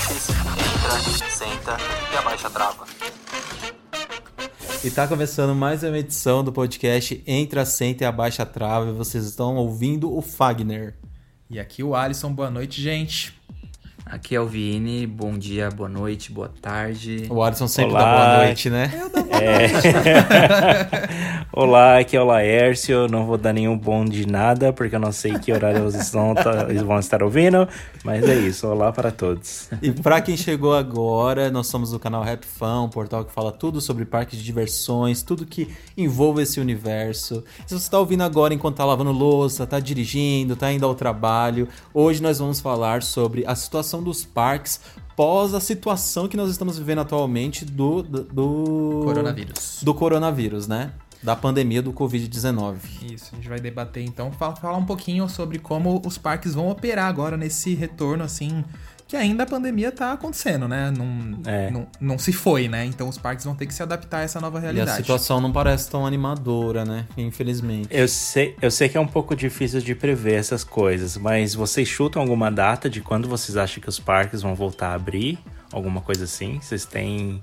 Entra, senta e abaixa a trava. E tá começando mais uma edição do podcast Entra, Senta e Abaixa a Trava. E vocês estão ouvindo o Fagner. E aqui o Alisson, boa noite, gente. Aqui é o Vini, bom dia, boa noite, boa tarde. O Alisson sempre Olá. dá boa noite, né? É. Olá, aqui é o Laércio. Não vou dar nenhum bom de nada, porque eu não sei que horário eles vão, tá- eles vão estar ouvindo. Mas é isso. Olá para todos. E pra quem chegou agora, nós somos o canal Rap Fan, um portal que fala tudo sobre parques de diversões, tudo que envolve esse universo. Se você tá ouvindo agora enquanto tá lavando louça, tá dirigindo, tá indo ao trabalho, hoje nós vamos falar sobre a situação dos parques pós a situação que nós estamos vivendo atualmente do, do, do- Coronavírus. do coronavírus, né? Da pandemia do Covid-19. Isso, a gente vai debater então, fa- falar um pouquinho sobre como os parques vão operar agora nesse retorno, assim, que ainda a pandemia tá acontecendo, né? Não, É. não, não se foi, né? Então os parques vão ter que se adaptar a essa nova E a realidade. situação não parece tão animadora, né? Infelizmente. Eu sei, eu sei que é um pouco difícil de prever essas coisas, mas vocês chutam alguma data de quando vocês acham que os parques vão voltar a abrir? Alguma coisa assim? Vocês têm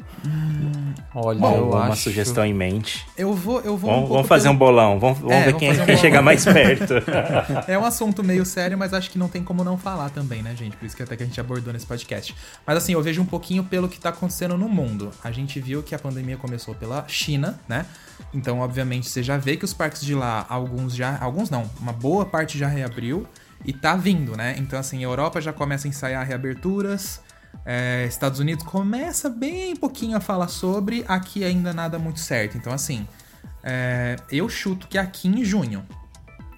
Olha, Bom, eu alguma acho... sugestão em mente? Eu vou, eu vou um Vamos, pouco vamos fazer pelo- um bolão. Vamos, vamos É, ver quem, um quem chega mais perto. É um assunto meio sério, mas acho que não tem como não falar também, né, gente? Por isso que até que a gente abordou nesse podcast. Mas assim, eu vejo um pouquinho pelo que tá acontecendo no mundo. A gente viu que a pandemia começou pela China, né? Então, obviamente, você já vê que os parques de lá, alguns já. Alguns não, uma boa parte já reabriu e tá vindo, né? Então, assim, a Europa já começa a ensaiar reaberturas. É, Estados Unidos começa bem pouquinho a falar sobre, aqui ainda nada muito certo. Então, assim, é, eu chuto que aqui em junho,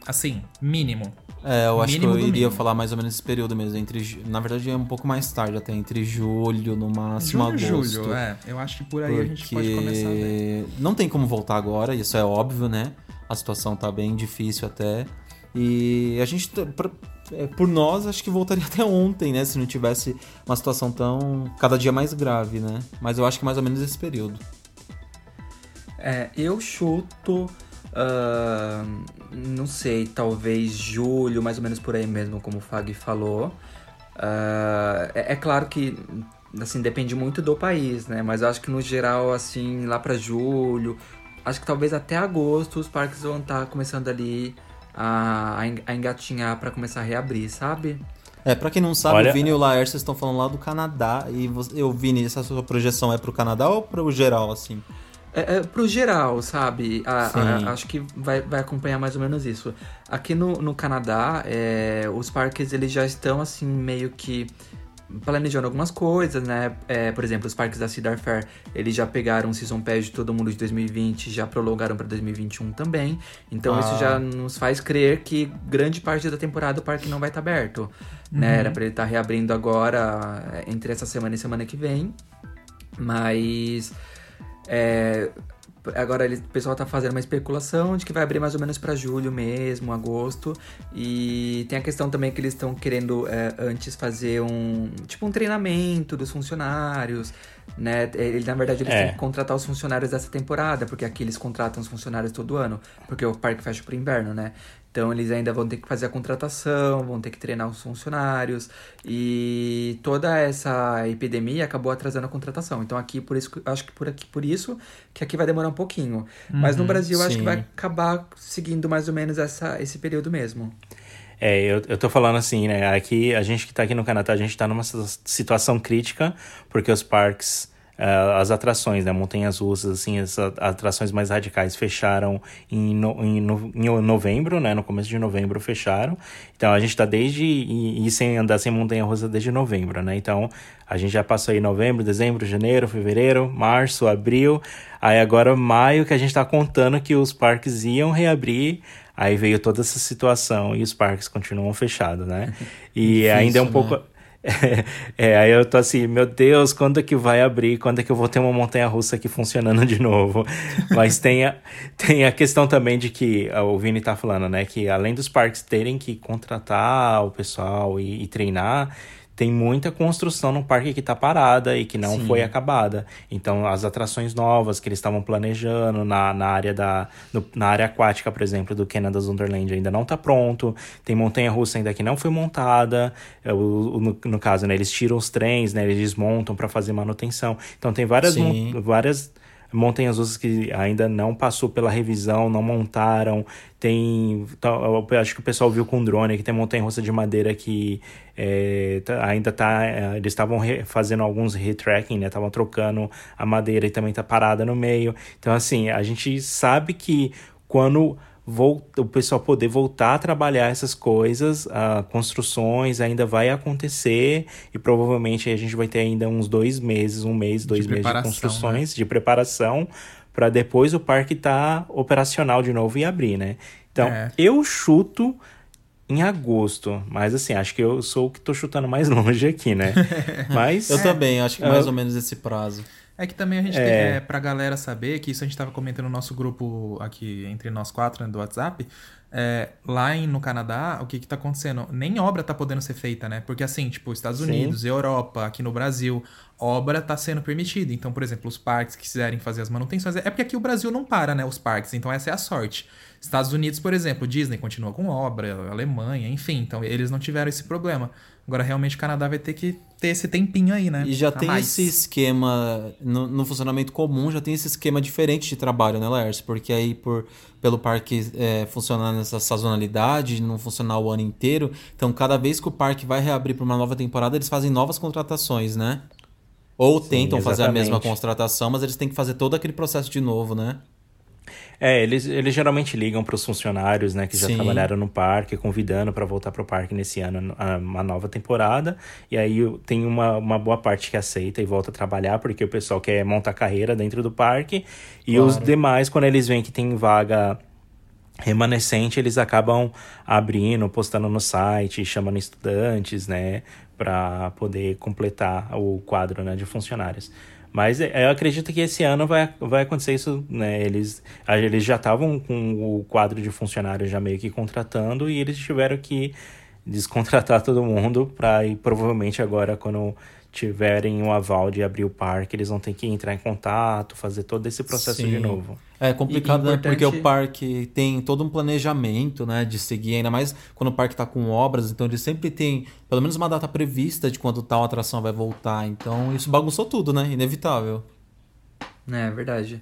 assim, mínimo, É, eu acho que eu iria mínimo. falar mais ou menos esse período mesmo. Entre, na verdade, é um pouco mais tarde, até entre julho, no máximo Junho, agosto. julho, é. Eu acho que por aí a gente pode começar. Porque não tem como voltar agora, isso é óbvio, né? A situação tá bem difícil até. E a gente, por nós, acho que voltaria até ontem, né? Se não tivesse uma situação tão. cada dia mais grave, né? Mas eu acho que mais ou menos esse período. É, eu chuto. ah, não sei, talvez julho, mais ou menos por aí mesmo, como o Fag falou. Ah, é, é claro que assim depende muito do país, né? Mas eu acho que no geral, assim, lá pra julho, acho que talvez até agosto os parques vão estar começando ali a, a en- a engatinhar pra começar a reabrir, sabe? É, pra quem não sabe, Olha- o Vini e o Laércio estão falando lá do Canadá. E você, eu, Vini, essa sua projeção é pro Canadá ou pro geral, assim? É, é, pro geral, sabe? A- a- acho que vai, vai acompanhar mais ou menos isso. Aqui no, no Canadá, é, os parques eles já estão assim meio que planejando algumas coisas, né? É, por exemplo, os parques da Cedar Fair, eles já pegaram o Season Pass de todo mundo de 2020, já prolongaram para 2021 também. Então Ah. isso já nos faz crer que grande parte da temporada o parque não vai estar aberto, né? Era para ele estar reabrindo agora é, entre essa semana e semana que vem. Mas é, Agora ele, o pessoal tá fazendo uma especulação de que vai abrir mais ou menos para julho mesmo, agosto. E tem a questão também que eles estão querendo é, antes fazer um tipo um treinamento dos funcionários, né? Ele, na verdade, eles É. têm que contratar os funcionários dessa temporada, porque aqui eles contratam os funcionários todo ano, porque o parque fecha pro inverno, né? Então eles ainda vão ter que fazer a contratação, vão ter que treinar os funcionários e toda essa epidemia acabou atrasando a contratação. Então aqui por isso, que- acho que por aqui por isso que aqui vai demorar um pouquinho. Mas no Brasil eu acho que sim. vai acabar seguindo mais ou menos essa, esse período mesmo. É, eu, eu tô falando assim, né? Aqui, a gente que tá aqui no Canadá, a gente tá numa si- situação crítica, porque os parques, ah, as atrações, né? Montanhas russas, assim, as atrações mais radicais fecharam em, no- em no- em novembro, né? No começo de novembro fecharam. Então a gente tá desde. E, e sem andar sem montanha russa desde novembro, né? Então a gente já passou aí novembro, dezembro, janeiro, fevereiro, março, abril. Aí agora maio que a gente tá contando que os parques iam reabrir. Aí veio toda essa situação e os parques continuam fechados, né? E Difícil, ainda é um né? pouco. É, aí eu tô assim, meu Deus, quando é que vai abrir? Quando é que eu vou ter uma montanha russa aqui funcionando de novo? Mas tem a, tem a questão também de que ah, o Vini tá falando, né? Que além dos parques terem que contratar o pessoal e, e treinar, tem muita construção no parque que tá parada e que não Sim. foi acabada. Então, as atrações novas que eles estavam planejando na, na área da no- na área aquática, por exemplo, do Canada's Wonderland ainda não tá pronto. Tem montanha russa ainda que não foi montada. É, o- no, no caso, né, eles tiram os trens, né, eles desmontam para fazer manutenção. Então, tem várias Sim. Mon- várias montanhas russas que ainda não passou pela revisão, não montaram. Tem. acho que o pessoal viu com drone que tem montanha russa de madeira que é, tá- ainda tá. é, Eles estavam fazendo alguns retracking, né? Estavam trocando a madeira e também tá parada no meio. Então, assim, a gente sabe que quando o pessoal poder voltar a trabalhar essas coisas, ah, construções ainda vai acontecer e provavelmente a gente vai ter ainda uns dois meses, um mês, dois meses de construções, de preparação, para depois o parque estar operacional de novo e abrir, né? Então, É. eu chuto em agosto, mas assim, acho que eu sou o que tô chutando mais longe aqui, né? Mas Eu também, acho que É. mais ou menos esse prazo. É que também a gente É. tem, é, pra galera saber, que isso a gente tava comentando no nosso grupo aqui, entre nós quatro, né, do WhatsApp, é, lá em, no Canadá, o que que tá acontecendo? Nem obra tá podendo ser feita, né? Porque assim, tipo, Estados Sim. Unidos, Europa, aqui no Brasil, obra tá sendo permitida. Então, por exemplo, os parques que quiserem fazer as manutenções, é porque aqui o Brasil não para, né, os parques, então essa é a sorte. Estados Unidos, por exemplo, Disney continua com obra, Alemanha, enfim, então eles não tiveram esse problema. Agora, realmente, o Canadá vai ter que ter esse tempinho aí, né? E já a tem mais. esse esquema, no, no funcionamento comum, já tem esse esquema diferente de trabalho, né, Lers? Porque aí, por, pelo parque é, funcionar nessa sazonalidade, não funcionar o ano inteiro, então cada vez que o parque vai reabrir para uma nova temporada, eles fazem novas contratações, né? Ou tentam fazer a mesma exatamente. contratação, mas eles têm que fazer todo aquele processo de novo, né? É, eles, eles geralmente ligam para os funcionários, né, que já Sim. trabalharam no parque, convidando para voltar para o parque nesse ano, a- uma nova temporada. E aí tem uma, uma boa parte que aceita e volta a trabalhar, porque o pessoal quer montar carreira dentro do parque. E os demais, quando eles veem que tem vaga remanescente, eles acabam abrindo, postando no site, chamando estudantes, né, para poder completar o quadro, né, de funcionários. Mas é, eu acredito que esse ano vai, vai acontecer isso, né? Eles, eles já estavam com o quadro de funcionários já meio que contratando e eles tiveram que descontratar todo mundo para e provavelmente agora quando tiverem o aval de abrir o parque, eles vão ter que entrar em contato, fazer todo esse processo de Sim. novo. É complicado, né? importante- Porque o parque tem todo um planejamento, né? De seguir, ainda mais quando o parque tá com obras, então ele sempre tem pelo menos uma data prevista de quando tal atração vai voltar. Então isso bagunçou tudo, né? Inevitável. É verdade.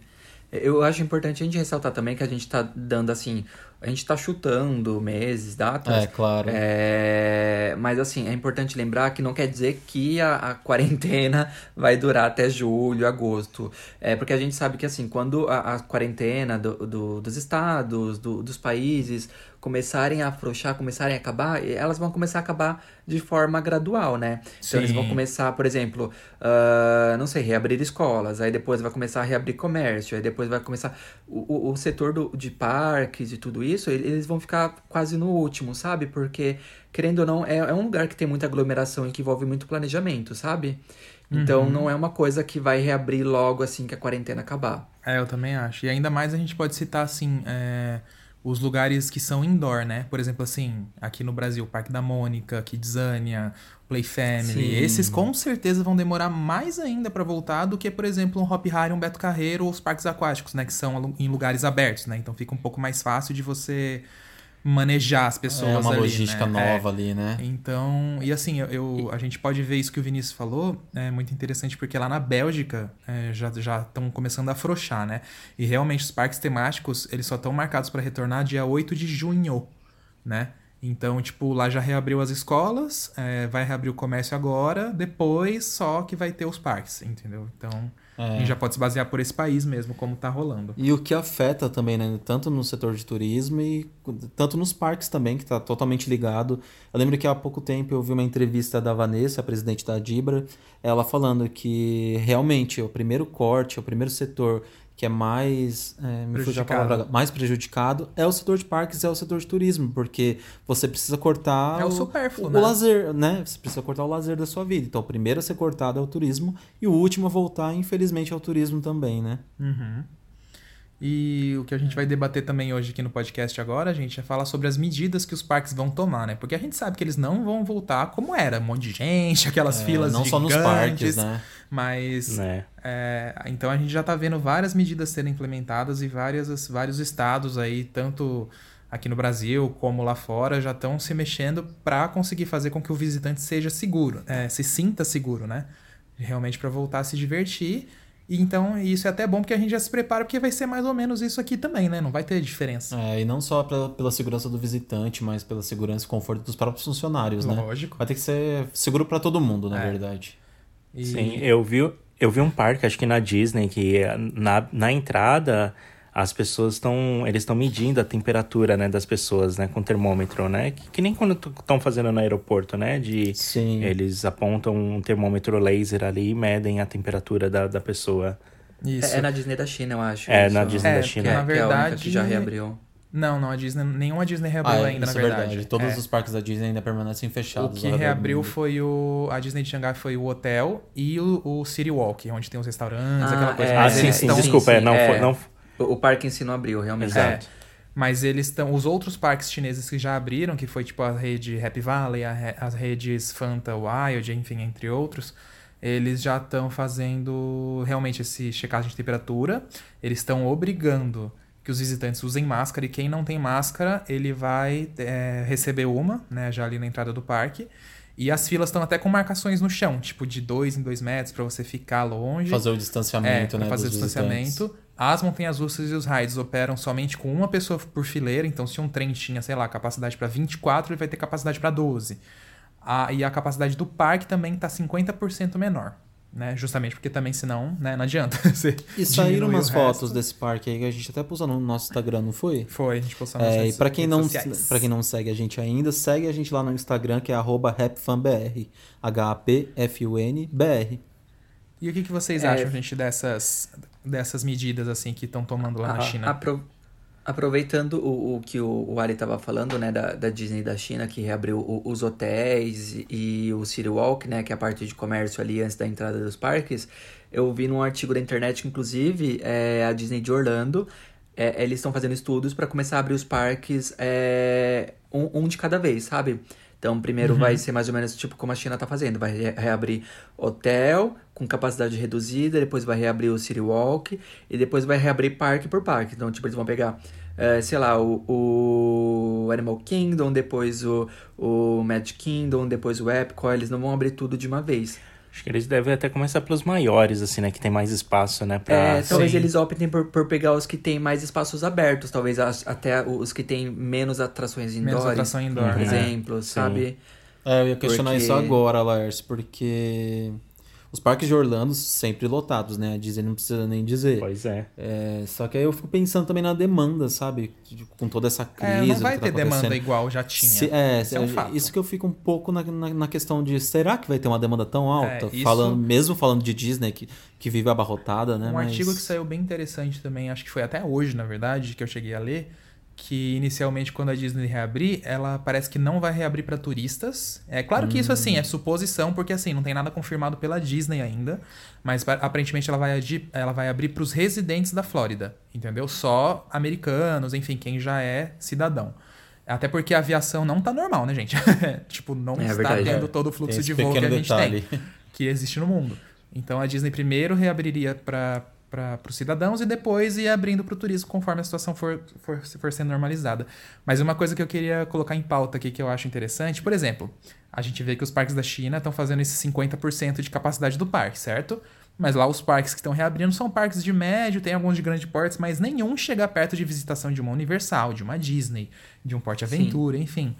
Eu acho importante a gente ressaltar também que a gente tá dando assim, a gente tá chutando meses, datas. É, claro. É, mas assim, é importante lembrar que não quer dizer que a, a quarentena vai durar até julho, agosto. É porque a gente sabe que assim, quando a, a quarentena do, do- dos estados, do- dos países começarem a afrouxar, começarem a acabar, elas vão começar a acabar de forma gradual, né? Então eles vão Sim. começar, por exemplo, ah, não sei, reabrir escolas, aí depois vai começar a reabrir comércio, aí depois vai começar. O, o, o setor do, de parques e tudo isso, ele- eles vão ficar quase no último, sabe? Porque, querendo ou não, é, é um lugar que tem muita aglomeração e que envolve muito planejamento, sabe? Então não é uma coisa que vai reabrir logo assim que a quarentena acabar. É, eu também acho. E ainda mais a gente pode citar, assim, é, os lugares que são indoor, né? Por exemplo, assim, aqui no Brasil, Parque da Mônica, Kidzania, Play Family. Sim. Esses com certeza vão demorar mais ainda pra voltar do que, por exemplo, um Hop Harry, um Beto Carreiro ou os parques aquáticos, né? Que são em lugares abertos, né? Então fica um pouco mais fácil de você manejar as pessoas É uma ali, logística né? nova É. ali, né? Então, e assim, eu, eu- a gente pode ver isso que o Vinícius falou, é muito interessante porque lá na Bélgica é, já já estão começando a afrouxar, né? E realmente os parques temáticos, eles só estão marcados para retornar dia 8 de junho, né? Então, tipo, lá já reabriu as escolas, é, vai reabrir o comércio agora, depois só que vai ter os parques, entendeu? Então, a gente já pode se basear por esse país mesmo, como tá rolando. E o que afeta também, né? Tanto no setor de turismo e tanto nos parques também, que está totalmente ligado. Eu lembro que há pouco tempo eu vi uma entrevista da Vanessa, a presidente da Dibra, ela falando que realmente o primeiro corte, o primeiro setor que é mais, é, me fugiu a Prejudicado. palavra, mais prejudicado é o setor de parques, é o setor de turismo, porque você precisa cortar É o supérfluo, o, né? o lazer, né? Você precisa cortar o lazer da sua vida. Então, o primeiro a ser cortado é o turismo e o último a voltar, infelizmente, é o turismo também, né? Uhum. E o que a gente vai debater também hoje aqui no podcast agora, gente, é falar sobre as medidas que os parques vão tomar, né? Porque a gente sabe que eles não vão voltar como era, um monte de gente, aquelas É, filas não só nos gigantes, parques, né? Mas Né? é, então a gente já tá vendo várias medidas serem implementadas e várias, vários estados aí, tanto aqui no Brasil como lá fora, já estão se mexendo para conseguir fazer com que o visitante seja seguro, é, se sinta seguro, né? Realmente para voltar a se divertir. E então isso é até bom porque a gente já se prepara porque vai ser mais ou menos isso aqui também, né? Não vai ter diferença. É, e não só pela, pela segurança do visitante, mas pela segurança e conforto dos próprios funcionários, né? Lógico. Vai ter que ser seguro para todo mundo, na É. verdade. E- Sim, eu vi, eu vi um parque, acho que na Disney, que na, na entrada as pessoas estão. Eles estão medindo a temperatura né, das pessoas, né? Com termômetro, né? Que, que nem quando estão fazendo no aeroporto, né? De Sim. eles apontam um termômetro laser ali e medem a temperatura da, da pessoa. Isso. É, é na Disney da China, eu acho. É, isso. na Disney É, da que China. Que é, Na que é a única verdade- que já reabriu. Não, não, a Disney, nenhuma Disney reabriu Ah, ainda, isso na é verdade. verdade. Todos É. os parques da Disney ainda permanecem O fechados. que redor do reabriu foi o. A Disney de Xangai foi o hotel e o, o City Walk, onde tem os restaurantes, Ah, aquela coisa. é, Ah, sim, sim, estão- desculpa, é, não, é. Foi, não O, o parque em si não abriu, realmente. Exato. É, mas eles estão. Os outros parques chineses que já abriram, que foi tipo a rede Happy Valley, a as redes Fanta Wild, enfim, entre outros, eles já estão fazendo realmente esse checagem de temperatura. Eles estão obrigando que os visitantes usem máscara e quem não tem máscara, ele vai é, receber uma, né, já ali na entrada do parque. E as filas estão até com marcações no chão, tipo de dois em dois metros, para você ficar longe. Fazer o É, distanciamento, pra né? fazer o distanciamento. visitantes. As montanhas russas e os raids operam somente com uma pessoa por fileira, então se um trem tinha, sei lá, capacidade para 24, ele vai ter capacidade para 12. A, e a capacidade do parque também tá 50% menor, né? Justamente porque também senão, né, não adianta. você E saíram umas fotos desse parque aí que a gente até postou no nosso Instagram, não foi? Foi, a gente postou nas É, e pra quem, não, pra quem não segue a gente ainda, segue a gente lá no Instagram, que é arroba rapfunbr. H-A-P-F-U-N-B-R. E o que, que vocês É. acham, gente, dessas, dessas medidas assim que estão tomando lá na A- China? apro- Aproveitando o, o que o, o Ari tava falando, né, da, da Disney da China, que reabriu o- os hotéis e o City Walk, né, que é a parte de comércio ali antes da entrada dos parques, eu vi num artigo da internet, que, inclusive, é, a Disney de Orlando, é, eles estão fazendo estudos para começar a abrir os parques é, um, um de cada vez, sabe? Então, primeiro vai ser mais ou menos tipo como a China tá fazendo. Vai re- reabrir hotel com capacidade reduzida, depois vai reabrir o City Walk e depois vai reabrir parque por parque. Então, tipo, eles vão pegar, eh, sei lá, o, o Animal Kingdom, depois o, o Magic Kingdom, depois o Epcot. Eles não vão abrir tudo de uma vez. Acho que eles devem até começar pelos maiores, assim, né? Que tem mais espaço, né? Pra... É, talvez sim. eles optem por, por pegar os que têm mais espaços abertos, talvez as- até os que têm menos atrações indoor. Menos atração indoor, por né? exemplo, sabe? É, eu ia questionar Porque- isso agora, Lars, porque Os parques de Orlando sempre lotados, né? A Disney não precisa nem dizer. Pois é. É, só que aí eu fico pensando também na demanda, sabe? Com toda essa crise. É, não vai que tá ter demanda igual já tinha. Se- é, Isso é um fato. isso que eu fico um pouco na, na, na questão de será que vai ter uma demanda tão alta? É, isso- falando, mesmo falando de Disney, que, que vive abarrotada, né? Um Mas- artigo que saiu bem interessante também, acho que foi até hoje, na verdade, que eu cheguei a ler, que inicialmente quando a Disney reabrir, ela parece que não vai reabrir para turistas. É claro que isso assim é suposição, porque assim não tem nada confirmado pela Disney ainda, mas pa- aparentemente ela vai, ela vai abrir para os residentes da Flórida, entendeu? Só americanos, enfim, quem já é cidadão. Até porque a aviação não tá normal, né, gente? tipo, não É está verdade. tendo todo o fluxo de voo que a gente detalhe. tem que existe no mundo. Então a Disney primeiro reabriria para os cidadãos e depois ia abrindo para o turismo conforme a situação for, for, for sendo normalizada. Mas uma coisa que eu queria colocar em pauta aqui que eu acho interessante, por exemplo, a gente vê que os parques da China estão fazendo esse 50% de capacidade do parque, certo? Mas lá os parques que estão reabrindo são parques de médio, tem alguns de grande porte, mas nenhum chega perto de visitação de uma Universal, de uma Disney, de um Porte Aventura, enfim.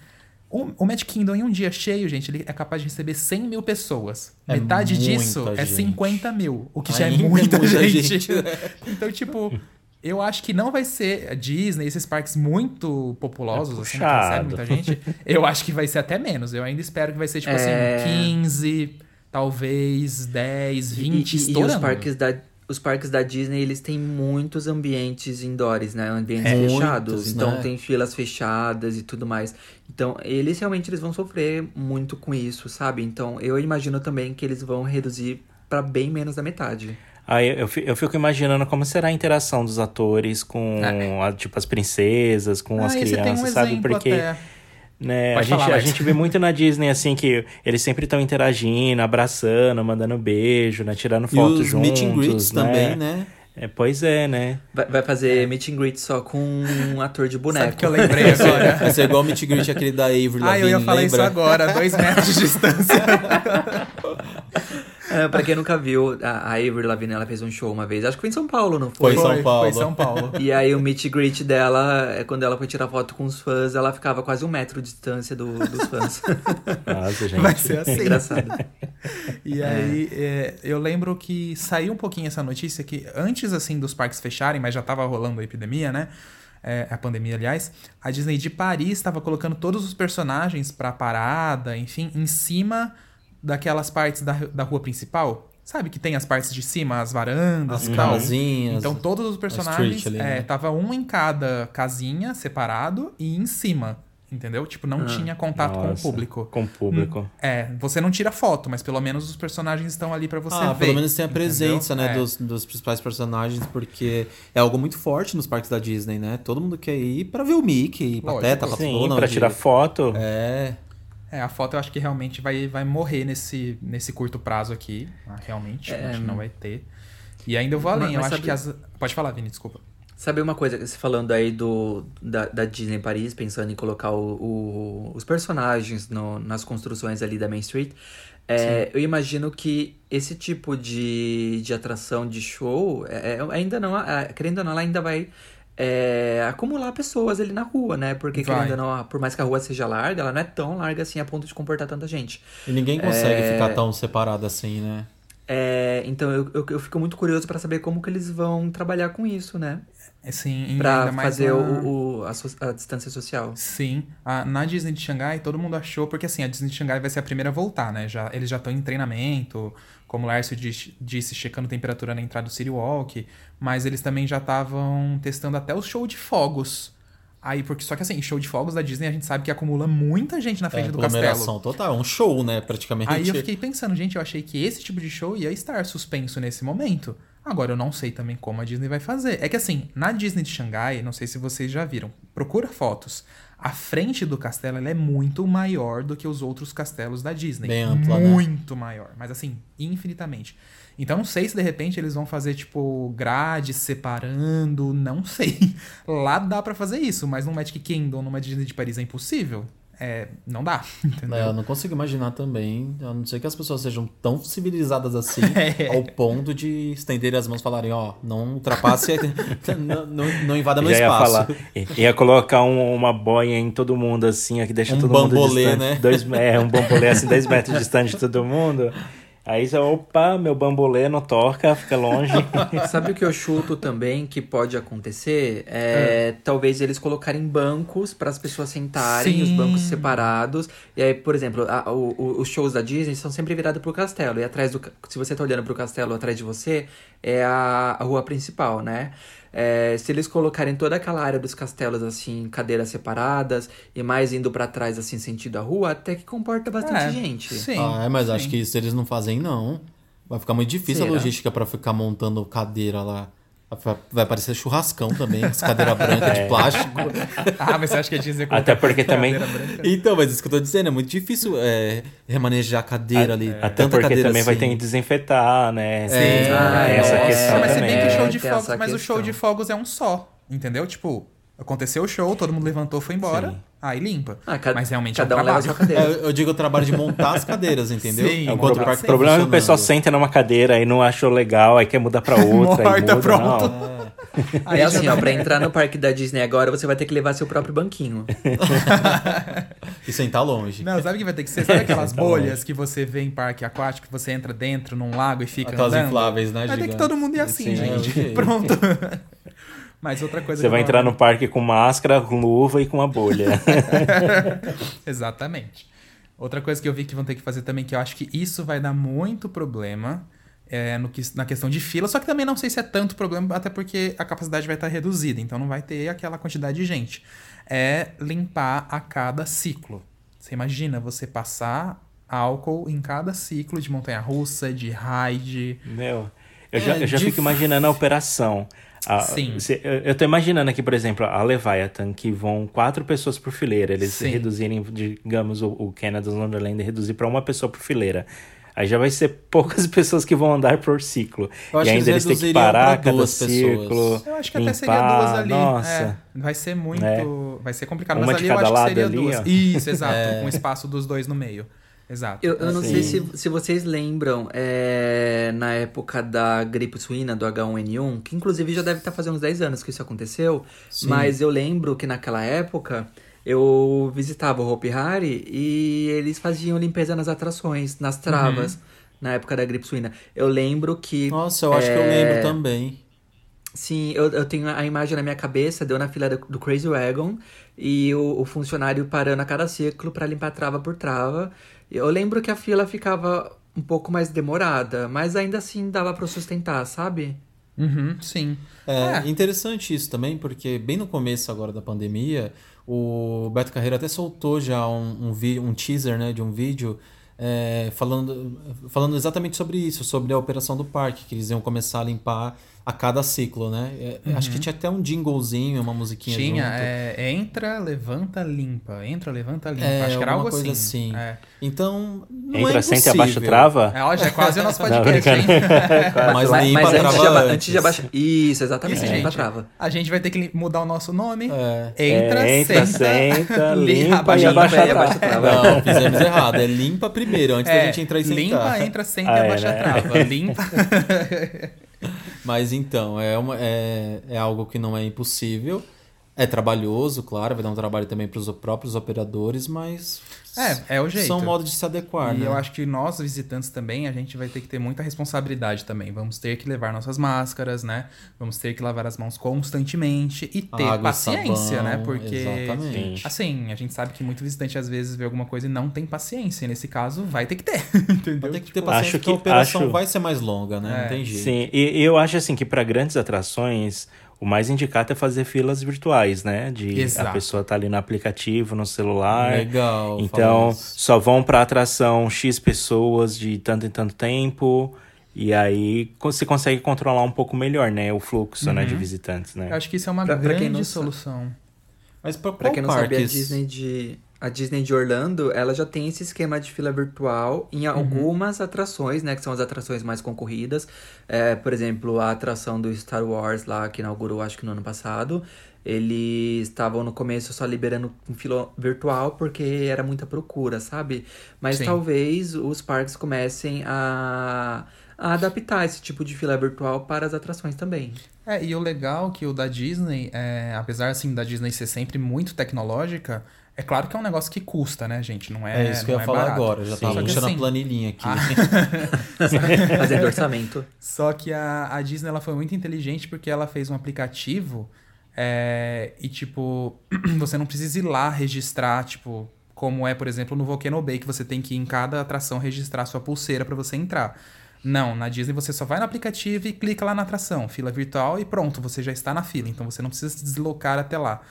O, o Magic Kingdom em um dia cheio, gente, ele é capaz de receber 100 mil pessoas. É Metade disso é gente. 50 mil, o que já é Ainda é muita, muita gente. gente. então, tipo, eu acho que não vai ser a Disney, esses parques muito populosos, É assim, que puxado. muita gente. Eu acho que vai ser até menos. Eu ainda espero que vai ser, tipo É. assim, 15, talvez 10, 20, E- e, e estourando. os parques da os parques da Disney, eles têm muitos ambientes indoors, né? Ambientes É, fechados. muitos, então né? tem filas fechadas e tudo mais. Então, eles realmente eles vão sofrer muito com isso, sabe? Então, eu imagino também que eles vão reduzir pra bem menos da metade. Aí eu, eu fico imaginando como será a interação dos atores com, a- tipo, as princesas, com Ah, as você tem um crianças, sabe? Porque até. Né, a, gente, a gente vê muito na Disney, assim, que eles sempre estão interagindo, abraçando, mandando beijo, né? Tirando E fotos os juntos, meet and greets né? também, né? É, pois é, né? Vai, vai fazer meet and greet só com um ator de boneco. Sabe que eu lembrei agora? Vai ser igual o meet and greet aquele da Avery Ah, eu ia Lavigne, falar isso lembra? agora, dois metros de distância. É, pra quem nunca viu, a a Avery Lavigne, ela fez um show uma vez. Acho que foi em São Paulo, não foi? Foi em São Paulo. Foi em São Paulo. E aí o meet and greet dela, é quando ela foi tirar foto com os fãs, ela ficava quase um metro de distância do- dos fãs. Nossa, gente. Vai ser É assim. engraçado. E aí, é, eu lembro que saiu um pouquinho essa notícia que antes, assim, dos parques fecharem, mas já tava rolando a epidemia, né? É, a pandemia, aliás. A Disney de Paris estava colocando todos os personagens pra parada, enfim, em cima daquelas partes da, da rua principal. Sabe que tem as partes de cima, as varandas As e tal? casinhas. Então todos os personagens, ali, é, né? tava um em cada casinha, separado, e em cima, entendeu? Tipo, não tinha contato com o Nossa, público. Com o público. É, você não tira foto, mas pelo menos os personagens estão ali pra você ah, ver. pelo menos tem a entendeu? presença, né, É. dos, dos principais personagens, porque é algo muito forte nos parques da Disney, né? Todo mundo quer ir pra ver o Mickey, Lógico. Pateta, Sim, Patona. pra tirar foto. É, É, a foto eu acho que realmente vai, vai morrer nesse, nesse curto prazo aqui. Ah, Realmente, a gente não vai ter. E ainda eu vou além, eu mas acho que as. sabe- Pode falar, Vini, desculpa. Sabe uma coisa, você falando aí do, da, da Disney Paris, pensando em colocar o, o- os personagens no- nas construções ali da Main Street, é, eu imagino que esse tipo de, de atração de show, é, é, ainda não, é, querendo ou não, ela ainda vai é, acumular pessoas ali na rua, né? Porque, Vai. querendo não, por mais que a rua seja larga, ela não é tão larga assim a ponto de comportar tanta gente. e ninguém consegue É. ficar tão separado assim, né? É, então eu, eu, eu fico muito curioso pra saber como que eles vão trabalhar com isso, né? Pra ainda mais fazer na- o, o- a, so- a distância social. Sim, a- na Disney de Xangai todo mundo achou, porque assim, a Disney de Xangai vai ser a primeira a voltar, né? Já, eles já estão em treinamento, como o Lárcio disse, checando temperatura na entrada do City Walk, mas eles também já estavam testando até o show de fogos. Aí, porque só que assim, show de fogos da Disney a gente sabe que acumula muita gente na frente É, do castelo. total, é um show, né, praticamente. Aí eu fiquei pensando, gente, eu achei que esse tipo de show ia estar suspenso nesse momento. Agora eu não sei também como a Disney vai fazer. É que assim, na Disney de Xangai, não sei se vocês já viram, procura fotos. A frente do castelo ela é muito maior do que os outros castelos da Disney. Bem ampla, né? Muito maior, mas assim, infinitamente. Então não sei se de repente eles vão fazer tipo grades separando, não sei. Lá dá pra fazer isso, mas no Magic Kingdom, numa Disney de Paris é impossível. É, não dá, entendeu? É, eu não consigo imaginar também, a não ser que as pessoas sejam tão civilizadas assim, É. ao ponto de estenderem as mãos e falarem, ó, não ultrapasse, não, não, não invada meu Já ia espaço. falar. Ia colocar um- uma boia em todo mundo, assim, ó, que deixa Um todo mundo bambolê, distante. né? Dois, é, um bambolê, assim, dois metros distante de todo mundo. Aí você, opa, meu bambolê não toca, fica longe. Sabe o que eu chuto também que pode acontecer? É, talvez eles colocarem bancos para as pessoas sentarem, os Sim. bancos separados. E aí, por exemplo, a- o- os shows da Disney são sempre virados pro castelo. E atrás do. Se você tá olhando pro castelo atrás de você, é a, a rua principal, né? É, se eles colocarem toda aquela área dos castelos, assim, cadeiras separadas, e mais indo pra trás, assim, sentido a rua, até que comporta bastante É, gente. Sim. ah, é, mas sim. acho que se eles não fazem, não. Vai ficar muito difícil a Será? logística pra ficar montando cadeira lá. Vai- Vai parecer churrascão também, essa cadeira branca de plástico. Ah, mas você acha que a Disney Até porque também- cadeira branca? Então, mas isso que eu tô dizendo, é muito difícil é, remanejar a cadeira ali. Até tanta porque cadeira também vai assim. ter que desinfetar, né? Sim. Tem Ah, essa é. questão mas se também. bem que o show É, de fogos, mas o show de questão. fogos é um só, entendeu? Tipo, aconteceu o show, todo mundo levantou, foi embora, Sim. Aí limpa. Ah, ca- mas realmente cada é um um leva a trabalho. sua cadeira. É, eu digo o trabalho de montar as cadeiras, entendeu? Sim, É, tá o problema é que o pessoal senta numa cadeira e não achou legal, aí quer mudar pra outra. Morta, aí muda, pronto. não. Aí É assim, tá- ó, pra entrar no parque da Disney agora, você vai ter que levar seu próprio banquinho. E sentar longe. Não, sabe o que vai ter que ser? Sabe aquelas bolhas que você vê em parque aquático, que você entra dentro num lago e fica Aquelas andando? infláveis, né, Vai ter que todo mundo ir assim, Sim, gente. ok. Pronto. Mas outra coisa Você vai entrar no parque com máscara, com luva e com uma bolha. Exatamente. Outra coisa que eu vi que vão ter que fazer também, que eu acho que isso vai dar muito problema é, no que, na questão de fila, só que também não sei se é tanto problema, até porque a capacidade vai estar reduzida, então não vai ter aquela quantidade de gente. É limpar a cada ciclo. Você imagina você passar álcool em cada ciclo de montanha-russa, de ride. Meu, eu já, É, eu já de- fico imaginando a operação. A- Sim. se- eu- eu tô imaginando aqui, por exemplo, a Leviathan, que vão quatro pessoas por fileira. Eles Sim. reduzirem, digamos, o, o Canada's Wonderland reduzir para uma pessoa por fileira. Aí já vai ser poucas pessoas que vão andar por ciclo. Eu acho e que ainda eles eles têm que parar cada duas pessoas. círculo. Eu acho que até limpar. seria duas ali. Nossa. É, vai ser muito. É. Vai ser complicado, Uma mas de ali eu cada acho que lado seria ali, duas. ó. Isso, exato. Com o espaço dos dois no meio. Exato. Eu, eu não Sim. sei se, se vocês lembram, é, na época da gripe suína, do H1N1, que inclusive já deve estar fazendo uns 10 anos que isso aconteceu, mas eu lembro que naquela época eu visitava o Hopi Hari e eles faziam limpeza nas atrações, nas travas, na época da gripe suína. Eu lembro que... Nossa, eu acho que eu é, lembro também. Sim, eu, eu tenho a imagem na minha cabeça, deu na fila do, do Crazy Wagon e o, o funcionário parando a cada ciclo pra limpar trava por trava. Eu lembro que a fila ficava um pouco mais demorada, mas ainda assim dava pra sustentar, sabe? Uhum, sim. É, É. interessante isso também, porque bem no começo agora da pandemia, o Beto Carreiro até soltou já um, um, vi- um teaser né, de um vídeo é, falando, falando exatamente sobre isso, sobre a operação do parque, que eles iam começar a limpar a cada ciclo, né? É, Acho que tinha até um jinglezinho, uma musiquinha Uhum. Tinha, junto. é, entra, levanta, limpa. Entra, levanta, limpa. É, Acho que era algo coisa assim. assim. É. Então, não Entra, é senta e abaixa trava. É, ó, já é quase o nosso Não, podcast, hein? Mas, mas limpa mas a antes, trava antes. antes de abaixar. Isso, exatamente, Isso, limpa trava. A gente vai ter que mudar o nosso nome. É. Entra, É, entra, senta, senta, li- limpa e abaixa a abaixa trava. a trava. abaixa trava. Não, fizemos errado. É limpa primeiro, antes da É, gente entrar e sentar. limpa, entra, senta Ah, e é, abaixa né? a trava. Limpa. Mas então, é, uma, é, é algo que não é impossível. É trabalhoso, claro, vai dar um trabalho também para os próprios operadores, mas É, é o jeito. são modos de se adequar, E né? eu acho que nós, visitantes, também, a gente vai ter que ter muita responsabilidade também. Vamos ter que levar nossas máscaras, né? Vamos ter que lavar as mãos constantemente e ter Água paciência, sabão, né? Porque, exatamente. assim, a gente sabe que muito visitante às vezes vê alguma coisa e não tem paciência. E nesse caso, vai ter que ter, entendeu? Vai ter que ter Tipo, paciência acho porque a que- operação acho- vai ser mais longa, né? É, Não tem jeito. Sim, e e eu acho assim que para grandes atrações, o mais indicado é fazer filas virtuais, né? De Exato. a pessoa tá ali no aplicativo, no celular. Legal. Então, só vão pra atração X pessoas de tanto em tanto tempo. E aí você consegue controlar um pouco melhor, né? O fluxo, né, de visitantes, né? Eu acho que isso é uma Pra- pra quem grande sabe. solução. Mas pra, Pra qual quem não sabe, a parques? Disney de a Disney de Orlando, ela já tem esse esquema de fila virtual em algumas atrações, né, que são as atrações mais concorridas. É, por exemplo, a atração do Star Wars lá que inaugurou, acho que no ano passado, eles estavam no começo só liberando em fila virtual porque era muita procura, sabe? Mas Sim. talvez os parques comecem a a adaptar esse tipo de fila virtual para as atrações também. É, e o legal que o da Disney, é, apesar assim da Disney ser sempre muito tecnológica, é claro que é um negócio que custa, né, gente? Não é É isso que eu ia é falar barato. agora. Eu já Sim. tava puxando assim, a planilhinha aqui. Fazendo orçamento. Só que a, a Disney ela foi muito inteligente porque ela fez um aplicativo é, e, tipo, você não precisa ir lá registrar, tipo, como é, por exemplo, no Volcano Bay, que você tem que ir em cada atração registrar sua pulseira para você entrar. Não, na Disney você só vai no aplicativo e clica lá na atração, fila virtual e pronto, você já está na fila. Então você não precisa se deslocar até lá.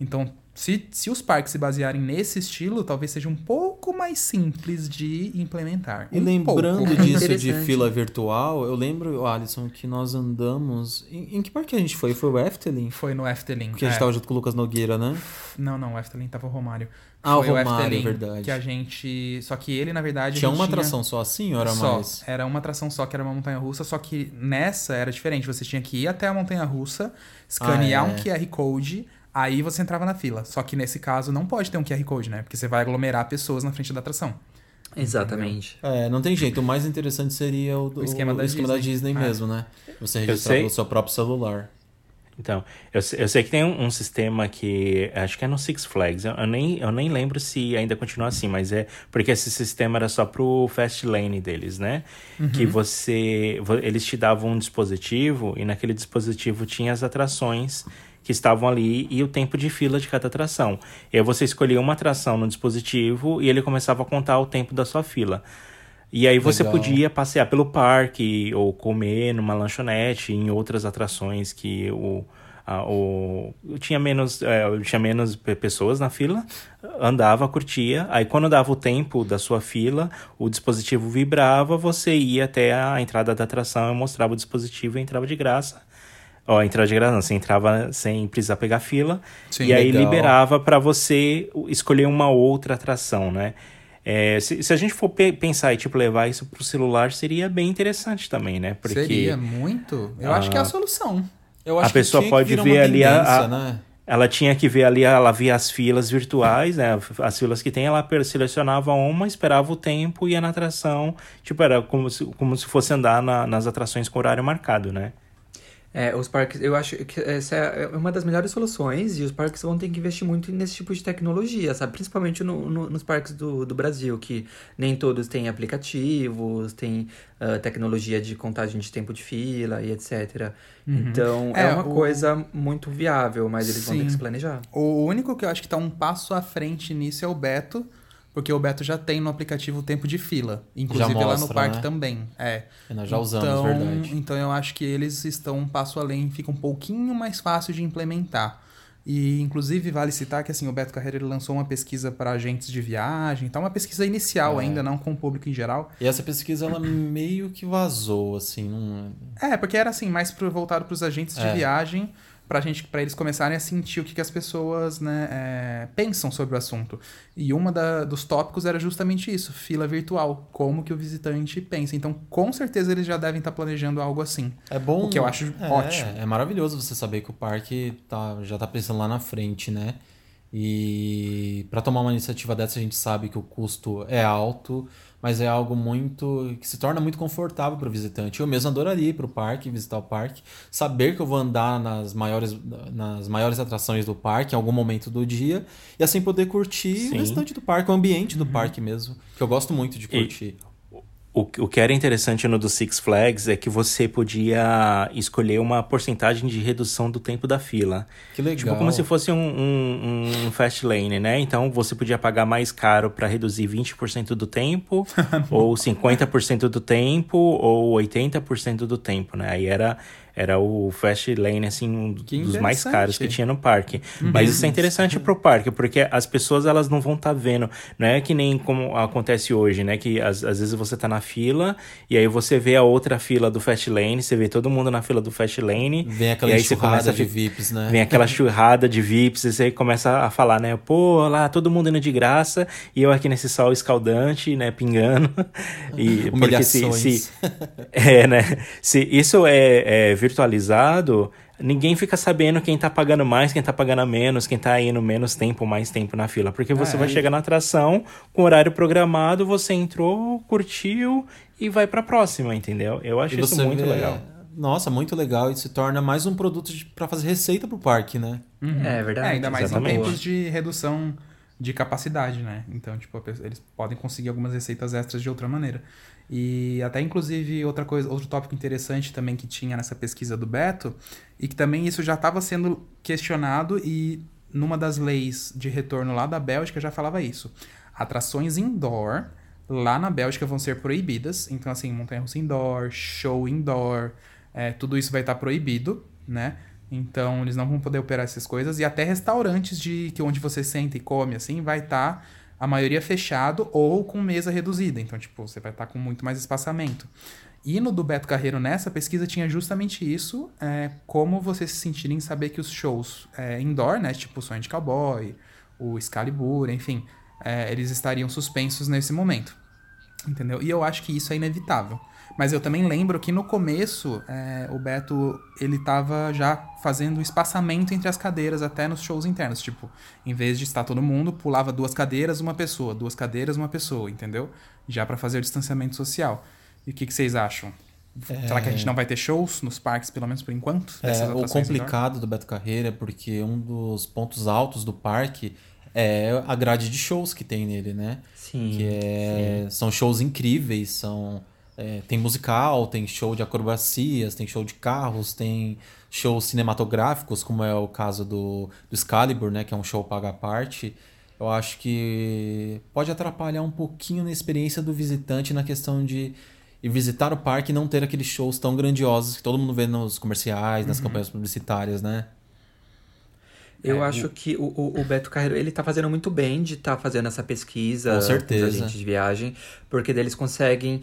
Então, se, se os parques se basearem nesse estilo, talvez seja um pouco mais simples de implementar. E Um lembrando pouco. disso de fila virtual, eu lembro, Alisson, que nós andamos. Em, em que parque a gente foi? Foi o Efteling? Foi no Efteling. Porque a gente é. tava junto com o Lucas Nogueira, né? Não, não, o Efteling tava o Romário. Ah, o Foi Romário, verdade. Que a gente. Só que ele, na verdade. Tinha uma atração só assim ou era só. mais? Era uma atração só, que era uma montanha russa, só que nessa era diferente. Você tinha que ir até a montanha russa, escanear Ah, é. um QR Code, aí você entrava na fila. Só que nesse caso não pode ter um QR Code, né? Porque você vai aglomerar pessoas na frente da atração. Exatamente. É, não tem jeito. O mais interessante seria o, O esquema da esquema da Disney. Disney É. mesmo, né? Você registrar pelo seu próprio celular. Então, eu, eu sei que tem um, um sistema que acho que é no Six Flags. Eu, eu nem, eu nem lembro se ainda continua assim, mas é porque esse sistema era só pro Fast Lane deles, né? Que você. vo- Eles te davam um dispositivo e naquele dispositivo tinha as atrações que estavam ali e o tempo de fila de cada atração. E aí você escolhia uma atração no dispositivo e ele começava a contar o tempo da sua fila. E aí você Legal. podia passear pelo parque ou comer numa lanchonete em outras atrações que o, a- o tinha menos é, tinha menos pe- pessoas na fila, andava, curtia. Aí quando dava o tempo da sua fila, o dispositivo vibrava, você ia até a entrada da atração, eu mostrava o dispositivo e entrava de graça. Ó, entrava de graça, não, você entrava sem precisar pegar fila. Sim, e aí legal. liberava para você escolher uma outra atração, né? É, se, se a gente for pe- pensar e tipo levar isso pro celular, seria bem interessante também, né? Porque Seria muito. Eu acho que é a solução. Eu A acho pessoa que pode que ver ali a- a- né? ela tinha que ver ali, ela via as filas virtuais, né? As filas que tem, ela selecionava uma, esperava o tempo, ia na atração. Tipo, era como se, como se fosse andar na- nas atrações com horário marcado, né? É, os parques, eu acho que essa é uma das melhores soluções e os parques vão ter que investir muito nesse tipo de tecnologia, sabe? Principalmente no- no- nos parques do, do Brasil, que nem todos têm aplicativos, tem ah, tecnologia de contagem de tempo de fila e etc. Então, é, É, uma o- coisa muito viável, mas eles vão ter que Sim. se planejar. O único que eu acho que tá um passo à frente nisso é o Beto, porque o Beto já tem no aplicativo o tempo de fila. Inclusive lá no mostra, parque né? também. É. Nós já usamos, então, verdade. Então eu acho que eles estão um passo além, fica um pouquinho mais fácil de implementar. E inclusive vale citar que assim, o Beto Carreira lançou uma pesquisa para agentes de viagem, tá uma pesquisa inicial É. ainda, não com o público em geral. E essa pesquisa, ela meio que vazou, assim, não... É, porque era assim, mais pro, voltado para os agentes de É. viagem, pra gente, para eles começarem a sentir o que, que as pessoas, né, é, pensam sobre o assunto. E uma da- dos tópicos era justamente isso, fila virtual, como que o visitante pensa. Então, com certeza eles já devem estar planejando algo assim. É bom. O que eu acho é, ótimo. É maravilhoso você saber que o parque tá, já tá pensando lá na frente, né? E para tomar uma iniciativa dessa, a gente sabe que o custo é alto, mas é algo muito que se torna muito confortável para o visitante. Eu mesmo adoraria ir para o parque, visitar o parque, saber que eu vou andar nas maiores, nas maiores atrações do parque em algum momento do dia e assim poder curtir Sim. o restante do parque, o ambiente Uhum. do parque mesmo, que eu gosto muito de curtir. O, o que era interessante no do Six Flags é que você podia escolher uma porcentagem de redução do tempo da fila. Que legal. Tipo, como se fosse um, um, um fast lane, né? Então você podia pagar mais caro para reduzir 20% do tempo, ou 50% do tempo, ou 80% do tempo, né? Aí era, era o fast lane, assim, um Que dos mais caros que tinha no parque. Mas isso é interessante pro parque, porque as pessoas elas não vão estar vendo. Não é que nem como acontece hoje, né? Que às, às vezes você tá na fila e aí você vê a outra fila do fast lane, você vê todo mundo na fila do fast lane. Vem aquela e aí começa a de VIPs, né? Vem aquela churrada de VIPs e você começa a falar, né? Pô, lá todo mundo indo de graça e eu aqui nesse sol escaldante, né? Pingando. E porque se, se, é, né? Se isso é, é virtualizado, ninguém fica sabendo quem tá pagando mais, quem tá pagando menos, quem tá indo menos tempo, mais tempo na fila. Porque você É, vai e- chegar na atração com horário programado, você entrou, curtiu e vai pra próxima, entendeu? Eu acho E isso muito vê- legal. Nossa, muito legal. E se torna mais um produto de- pra fazer receita pro parque, né? É verdade. É, ainda mais exatamente. em tempos de redução de capacidade, né? Então, tipo, eles podem conseguir algumas receitas extras de outra maneira. E até, inclusive, outra coisa, outro tópico interessante também que tinha nessa pesquisa do Beto, e que também isso já estava sendo questionado e numa das leis de retorno lá da Bélgica já falava isso. Atrações indoor lá na Bélgica vão ser proibidas. Então, assim, montanha-russa indoor, show indoor, é, tudo isso vai estar proibido, né? Então, eles não vão poder operar essas coisas. E até restaurantes de que onde você senta e come, assim, vai estar a maioria fechado ou com mesa reduzida. Então, tipo, você vai estar com muito mais espaçamento. E no do Beto Carreiro, nessa pesquisa, tinha justamente isso, é, como você se sentir em saber que os shows é, indoor, né, tipo o Sonho de Cowboy, o Excalibur, enfim, é, eles estariam suspensos nesse momento. Entendeu? E eu acho que isso é inevitável. Mas eu também lembro que no começo, é, o Beto, ele tava já fazendo espaçamento entre as cadeiras até nos shows internos. Tipo, em vez de estar todo mundo, pulava duas cadeiras, uma pessoa. Duas cadeiras, uma pessoa, entendeu? Já pra fazer o distanciamento social. E o que, que vocês acham? Será que a gente não vai ter shows nos parques, pelo menos por enquanto? É, o complicado do Beto Carreira é porque um dos pontos altos do parque é a grade de shows que tem nele, né? Sim. que é, são shows incríveis, são é, tem musical, tem show de acrobacias, tem show de carros, tem shows cinematográficos, como é o caso do, do Excalibur, né, que é um show paga à parte. Eu acho que pode atrapalhar um pouquinho na experiência do visitante na questão de ir visitar o parque e não ter aqueles shows tão grandiosos que todo mundo vê nos comerciais, nas campanhas publicitárias, né? Eu acho que o, o, o Beto Carreiro, ele tá fazendo muito bem de estar fazendo essa pesquisa Com certeza. os agentes de viagem, porque eles conseguem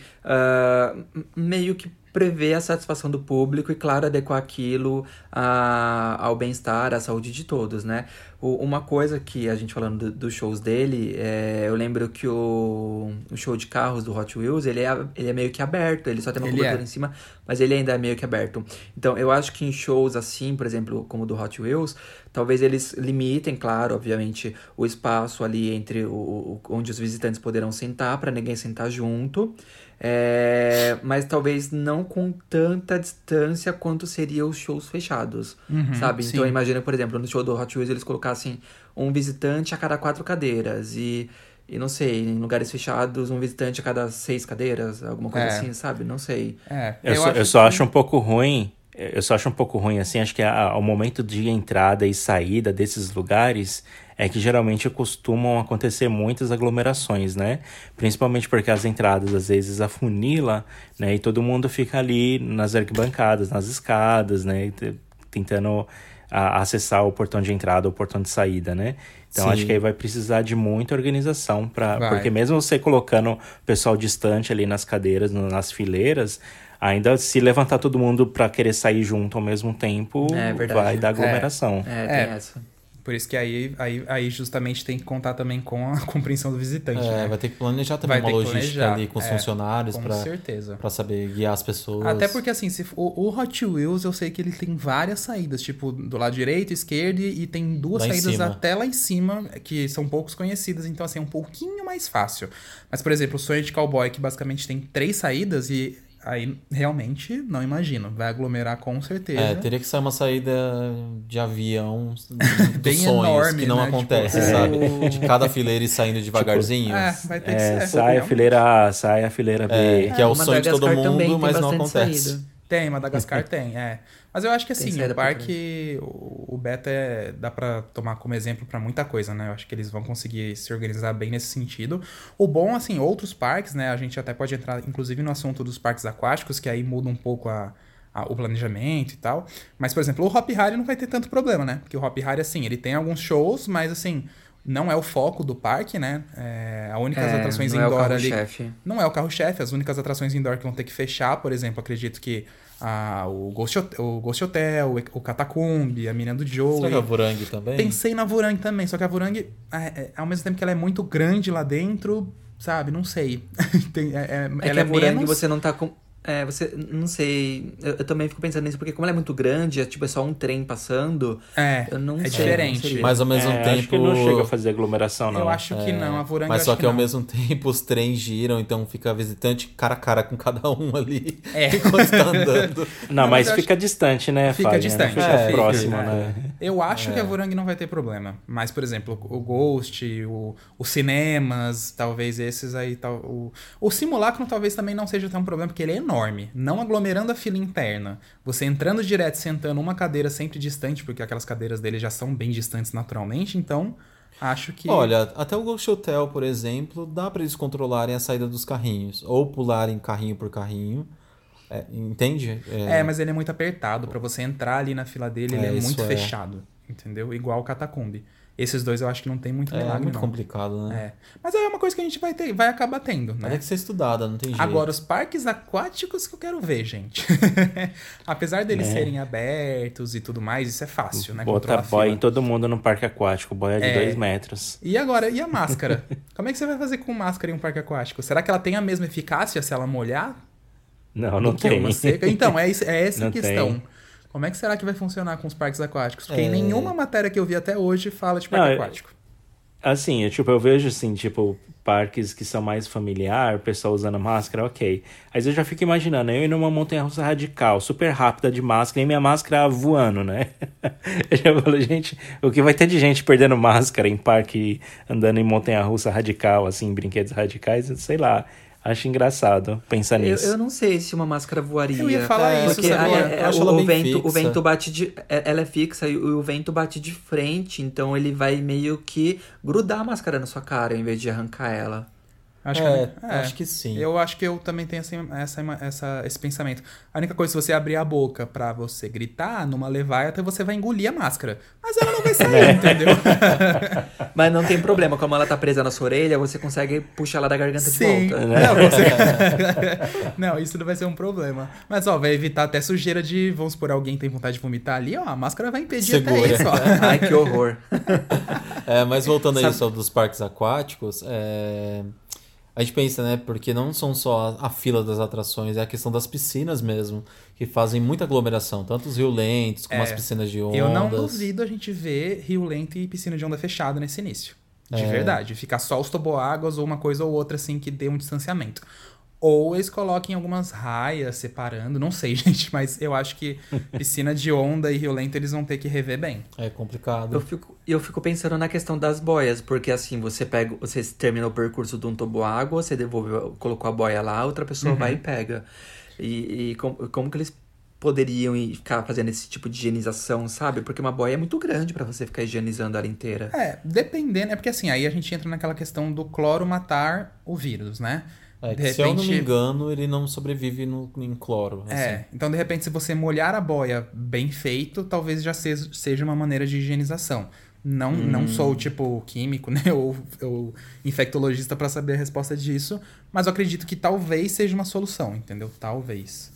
m- meio que prever a satisfação do público e, claro, adequar aquilo a- ao bem-estar, à saúde de todos, né? O- uma coisa que a gente falando do- dos shows dele, é, eu lembro que o, o show de carros do Hot Wheels, ele é, ele é meio que aberto, ele só tem uma Ele cobertura é. em cima, mas ele ainda é meio que aberto. Então, eu acho que em shows assim, por exemplo, como o do Hot Wheels, talvez eles limitem, claro, obviamente, o espaço ali entre o- onde os visitantes poderão sentar, para ninguém sentar junto. É, mas talvez não com tanta distância quanto seriam os shows fechados, sabe? Então imagina, por exemplo, no show do Hot Wheels eles colocassem um visitante a cada quatro cadeiras e, e não sei, em lugares fechados um visitante a cada seis cadeiras, alguma coisa É. assim, sabe? Não sei. É, Eu, só, eu só que- acho um pouco ruim. Eu só acho um pouco ruim, assim, acho que a- o momento de entrada e saída desses lugares é que geralmente costumam acontecer muitas aglomerações, né? Principalmente porque as entradas às vezes afunila, né? E todo mundo fica ali nas arquibancadas, nas escadas, né? Te- Tentando a- acessar o portão de entrada ou o portão de saída, né? Então Sim. acho que aí vai precisar de muita organização para porque mesmo você colocando o pessoal distante ali nas cadeiras, no- nas fileiras, ainda se levantar todo mundo para querer sair junto ao mesmo tempo, É vai dar aglomeração. É, tem É. essa. Por isso que aí, aí, aí justamente tem que contar também com a compreensão do visitante. É, né? vai ter que planejar também Vai uma logística ali com os é, funcionários para saber guiar as pessoas. Até porque, assim, se, o, o Hot Wheels eu sei que ele tem várias saídas, tipo, do lado direito, esquerdo, e tem duas Lá saídas até lá em cima, que são poucos conhecidas, então, assim, é um pouquinho mais fácil. Mas, por exemplo, o Sonho de Cowboy, que basicamente tem três saídas, e aí realmente não imagino. Vai aglomerar com certeza. É, teria que ser uma saída de avião dos Bem sonhos, enorme, que não né? acontece, Tipo, sabe? De cada fileira e saindo devagarzinho. É, vai ter que É, ser. sai a fileira A, sai a fileira B. É, que é o o sonho de todo mundo, mas não acontece. saída. Tem, Madagascar tem, é. Mas eu acho que assim, o parque, o o Beta é, dá pra tomar como exemplo pra muita coisa, né? Eu acho que eles vão conseguir se organizar bem nesse sentido. O bom, assim, outros parques, né? A gente até pode entrar, inclusive, no assunto dos parques aquáticos, que aí muda um pouco a, a- o planejamento e tal. Mas, por exemplo, o Hop Harry não vai ter tanto problema, né? Porque o Hop Harry, assim, ele tem alguns shows, mas, assim, não é o foco do parque, né? É, a única É, atrações não é o indoor ali... carro-chefe. Não é o carro-chefe, as únicas atrações indoor que vão ter que fechar, por exemplo, acredito que ah, o, Ghost Hotel, o Ghost Hotel, o, a Mina do Joe. Será que é o Vorang também? Pensei na Vorang também, só que a Vorang, é, é, ao mesmo tempo que ela é muito grande lá dentro, sabe? Não sei. Tem- é- é- É ela que é a Vorang menos... você não tá com. É, você. Não sei. Eu, eu também fico pensando nisso, porque como ela é muito grande, é tipo, é só um trem passando. É, Eu não é sei, diferente. não. Mas ao mesmo É, tempo. Acho que não chega a fazer aglomeração, não. Eu acho que não, a Voranga Mas só acho que, ao não. mesmo tempo os trens giram, então fica visitante cara a cara com cada um ali. É. Enquanto tá andando. Não, Não, mas mas fica distante, né, Fica Fagner? distante, Fica é, próximo, fica, né? Eu acho É. que a Vorang não vai ter problema. Mas, por exemplo, o Ghost, o, os cinemas, talvez esses aí. Tal, o, o simulacro talvez também não seja tão problema, porque ele é enorme. Não aglomerando a fila interna. Você entrando direto, sentando uma cadeira sempre distante, porque aquelas cadeiras dele já são bem distantes naturalmente, então acho que. Olha, até o Ghost Hotel, por exemplo, dá pra eles controlarem a saída dos carrinhos. Ou pularem carrinho por carrinho. É, entende? É, mas ele é muito apertado. Pra você entrar ali na fila dele, ele É, é muito é. fechado. Entendeu? Igual o Catacombe. Esses dois eu acho que não tem muito É, milagre, muito não. complicado, né? É. Mas é uma coisa que a gente vai ter, vai acabar tendo, né? tem que ser estudada, não tem jeito. Agora, os parques aquáticos que eu quero ver, gente. Apesar deles É. serem abertos e tudo mais, isso é fácil, né? Bota Controlar boia em todo mundo no parque aquático, boia de É. dois metros. E agora, e a máscara? Como é que você vai fazer com máscara em um parque aquático? Será que ela tem a mesma eficácia se ela molhar? Não, não tem. uma seca? Então, é, é essa a questão. tem. Como é que será que vai funcionar com os parques aquáticos? Porque É. nenhuma matéria que eu vi até hoje fala de parque Não, eu- aquático. Assim, eu, tipo, eu vejo assim, tipo, parques que são mais familiar, o pessoal usando máscara, ok. Mas eu já fico imaginando, eu ir numa montanha russa radical, super rápida de máscara, e minha máscara voando, né? eu já falo, gente, o que vai ter de gente perdendo máscara em parque, andando em montanha russa radical, assim, brinquedos radicais, sei lá. Acho engraçado pensar Eu, nisso. eu não sei se uma máscara voaria. Eu ia falar É, isso, Porque a- a- Eu acho o, o vento, o fixa. vento bate de. é- Ela é fixa e o, o vento bate de frente, então ele vai meio que grudar a máscara na sua cara em vez de arrancar ela. Acho É, que, acho que sim. Eu acho que eu também tenho essa, essa, essa- esse pensamento. A única coisa, se você abrir a boca pra você gritar, numa levaia, você vai engolir a máscara. Mas ela não vai sair, entendeu? Mas não tem problema, como ela tá presa na sua orelha, você consegue puxar ela da garganta Sim. de volta. Não, você- não, isso não vai ser um problema. Mas, ó, vai evitar até sujeira de, vamos supor, alguém tem vontade de vomitar ali, ó, a máscara vai impedir Segura. até isso, ó. Ai, que horror. É, mas voltando aí Sabe- sobre os parques aquáticos, é, a gente pensa, né? Porque não são só a, a fila das atrações, é a questão das piscinas mesmo, que fazem muita aglomeração, tanto os rio lentos como É, as piscinas de ondas. Eu não duvido a gente ver rio lento e piscina de onda fechada nesse início. De É. verdade. Ficar só os toboáguas ou uma coisa ou outra assim que dê um distanciamento. Ou eles coloquem algumas raias separando, não sei, gente, mas eu acho que piscina de onda e rio lento eles vão ter que rever bem. É complicado. Eu fico, eu fico pensando na questão das boias, porque assim, você pega, você termina o percurso de um toboágua, você devolve, colocou a boia lá, outra pessoa vai e pega. E, e como, como que eles poderiam ir ficar fazendo esse tipo de higienização, sabe? Porque uma boia é muito grande pra você ficar higienizando ela inteira. É, dependendo, é porque assim, aí a gente entra naquela questão do cloro matar o vírus, né? É, De que Se eu não me engano, ele não sobrevive no, em cloro. assim. É, então de repente se você molhar a boia bem feito, talvez já seja, seja uma maneira de higienização. Não, não sou tipo químico, né, ou, ou infectologista pra saber a resposta disso, mas eu acredito que talvez seja uma solução, entendeu? Talvez.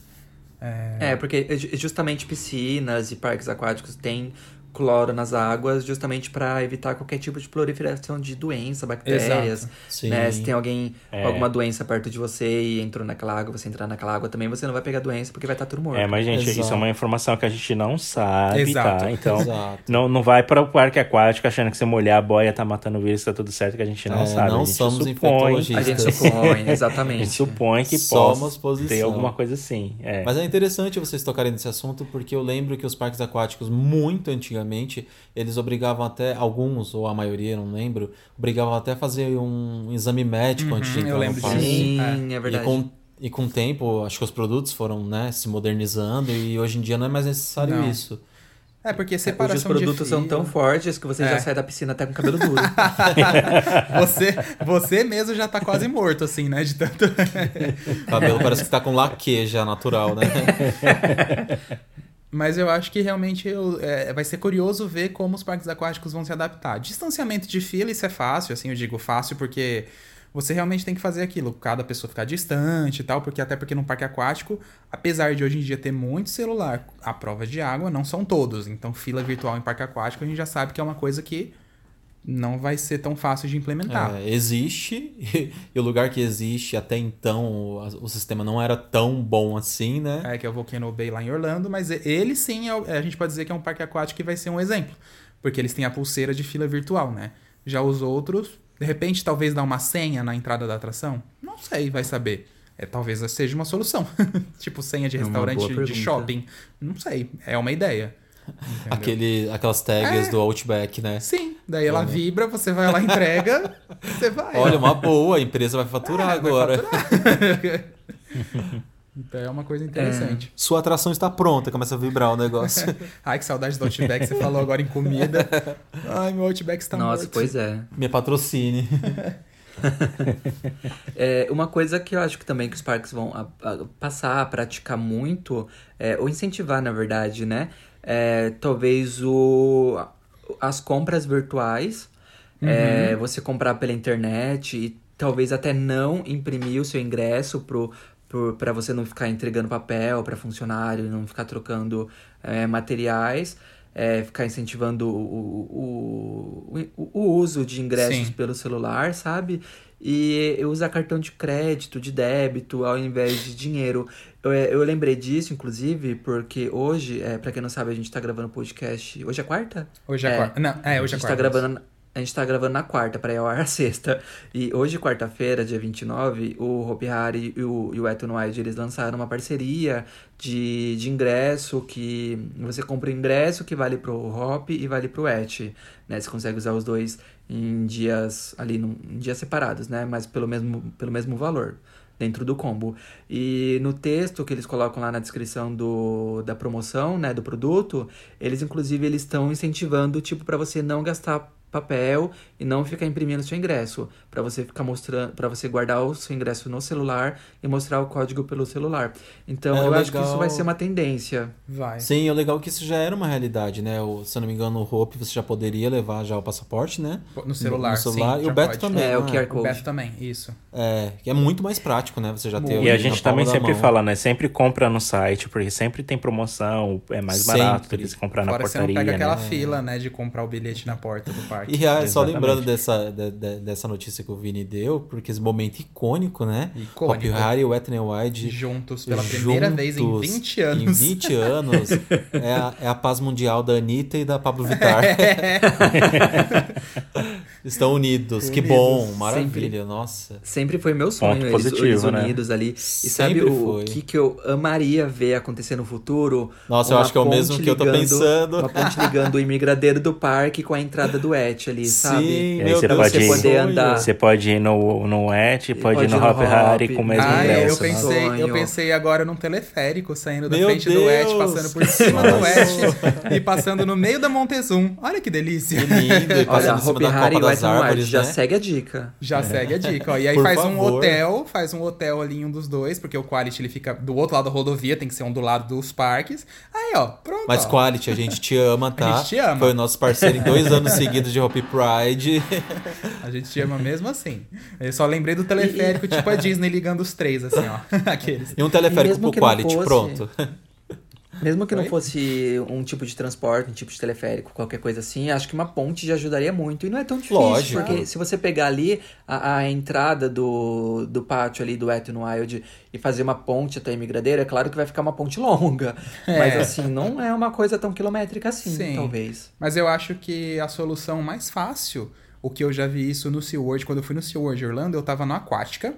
É, porque ju- justamente piscinas e parques aquáticos têm cloro nas águas justamente pra evitar qualquer tipo de proliferação de doença, bactérias. Né? Se tem alguém É. alguma doença perto de você e entrou naquela água, você entrar naquela água também, você não vai pegar doença porque vai estar tudo morto. É, mas gente, isso Exato. é uma informação que a gente não sabe, Exato, tá? Então, exato. não, não vai para o parque aquático achando que você molhar a boia tá matando o vírus, tá tudo certo, que a gente não É, sabe. não a gente somos supõe. A gente supõe, a gente exatamente. supõe que Somos possa posição. ter alguma coisa assim. É. Mas é interessante vocês tocarem nesse assunto, porque eu lembro que os parques aquáticos, muito antigamente, eles obrigavam até, alguns, ou a maioria, não lembro, obrigavam até a fazer um exame médico antes de Uhum, entrar eu no lembro parque. disso. Sim, é E verdade. com, e com o tempo, acho que os produtos foram né, se modernizando e hoje em dia não é mais necessário Não. isso. É, porque Hoje os separação produtos de são tão fortes que você É. já sai da piscina até com o cabelo duro. você, você mesmo já tá quase morto, assim, né? De tanto. O cabelo parece que tá com laque já natural, né? Mas eu acho que realmente eu- é, vai ser curioso ver como os parques aquáticos vão se adaptar. Distanciamento de fila, isso é fácil, assim, eu digo fácil porque você realmente tem que fazer aquilo, cada pessoa ficar distante e tal, porque até porque no parque aquático, apesar de hoje em dia ter muito celular à prova de água, não são todos. Então, fila virtual em parque aquático a gente já sabe que é uma coisa que não vai ser tão fácil de implementar. É, existe, e o lugar que existe até então, o, o sistema não era tão bom assim, né? É, que é o Volcano Bay lá em Orlando, mas ele sim, é, o- a gente pode dizer que é um parque aquático que vai ser um exemplo. Porque eles têm a pulseira de fila virtual, né? Já os outros, de repente, talvez dar uma senha na entrada da atração? Não sei, vai saber. É, talvez seja uma solução. tipo senha de É restaurante boa de shopping. Não sei, é uma ideia. Aquele, aquelas tags do Outback, né? Sim, daí ela vibra, você vai lá, entrega, você vai. Olha, uma boa, a empresa vai faturar É, vai agora. Então é uma coisa interessante. Sua atração está pronta, começa a vibrar o negócio. Ai, que saudade do Outback, você falou agora em comida. Ai, meu Outback está Nossa, morto. pois é. Me patrocine. É, uma coisa que eu acho que também que os parques vão a- a- passar a praticar muito, é, ou incentivar, na verdade, né? É, talvez o, as compras virtuais, é, você comprar pela internet e talvez até não imprimir o seu ingresso pro, para você não ficar entregando papel para funcionário, não ficar trocando é, materiais. é, ficar incentivando o, o, o, o uso de ingressos Sim. pelo celular, sabe? E usar cartão de crédito, de débito, ao invés de dinheiro. Eu, eu lembrei disso, inclusive, porque hoje, é, para quem não sabe, a gente tá gravando podcast. Hoje é quarta? Hoje é, É. quarta. Não, é, hoje a é gente quarta. tá gravando. A gente tá gravando na quarta, para ir ao ar sexta. E hoje, quarta-feira, dia 29, o Hopi Hari e o, e o Eton Wide, eles lançaram uma parceria de, de ingresso que você compra o ingresso que vale pro Hop e vale pro Et. Né? Você consegue usar os dois em dias ali, num- em dias separados, né? Mas pelo mesmo, pelo mesmo valor dentro do combo. E no texto que eles colocam lá na descrição do, da promoção, né, do produto, eles inclusive eles estão incentivando tipo para você não gastar papel e não ficar imprimindo seu ingresso, para você ficar mostrando, para você guardar o seu ingresso no celular e mostrar o código pelo celular. Então, É eu acho que isso legal. vai ser uma tendência. Vai. Sim, o legal é que isso já era uma realidade, né? O, se eu não me engano, o Hope você já poderia levar já o passaporte, né? No celular, No celular. sim, e o Beto pode. também. É, não o QR O Code. Beto também, isso. É, que é muito mais prático, né? Você já ter Muito. o E a gente também sempre mão. fala, né? Sempre compra no site, porque sempre tem promoção, é mais barato Sempre. do que se comprar na Fora você não portaria, pega aquela né? fila, né, de comprar o bilhete na porta do parque. E ah, só lembrando dessa, de- de- dessa notícia que o Vini deu, porque esse momento icônico, né? Icônico. Hopi Hari e o Ethne Wide Juntos pela primeira vez em juntos 20 anos. Em 20 anos. é, a, é a paz mundial da Anitta e da Pablo Vittar. Estão unidos. Que bom. Maravilha. Nossa. Sempre foi meu sonho, Ponto eles, positivo, eles né? unidos ali. E Sempre sabe o, foi. que, que eu amaria ver acontecer no futuro? Nossa, eu Uma acho que é o mesmo que eu tô pensando. Uma ponte ligando o imigradeiro do parque com a entrada do Ali, sabe? Sim, E aí meu você Deus, pode ir- sonho. andar. Você pode ir no, no Et, pode, pode ir no no Hop Hari Hop. com o mesmo Ah, eu ingresso. né? pensei, eu pensei agora num teleférico, saindo da Meu frente do Et, Deus! passando por cima do Et e passando no meio da Montezum. Olha que delícia. Que lindo. E Olha, da Hari e Wide, árvores, já né? segue a dica. Já segue a dica, ó. E aí Por faz um favor. hotel, faz um hotel ali em um dos dois, porque o Quality ele fica do outro lado da rodovia, tem que ser um do lado dos parques. Aí, ó, pronto. Mas ó. Quality, a gente te ama, tá? A gente te ama. Foi o nosso parceiro em dois anos seguidos de Hopi Pride. A gente te ama mesmo assim. Eu só lembrei do teleférico, tipo a Disney ligando os três, assim, ó. Aqueles. E um teleférico mesmo pro Quality, fosse- pronto. Mesmo que não Oi? fosse um tipo de transporte, um tipo de teleférico, qualquer coisa assim, acho que uma ponte já ajudaria muito. E não é tão difícil, Lógico. porque se você pegar ali a, a entrada do, do pátio ali do Eton Wild e fazer uma ponte até a imigradeira, é claro que vai ficar uma ponte longa. É. Mas assim, não é uma coisa tão quilométrica assim, Sim. talvez. Mas eu acho que a solução mais fácil, o que eu já vi isso no SeaWorld, quando eu fui no SeaWorld Orlando, eu tava no Aquática.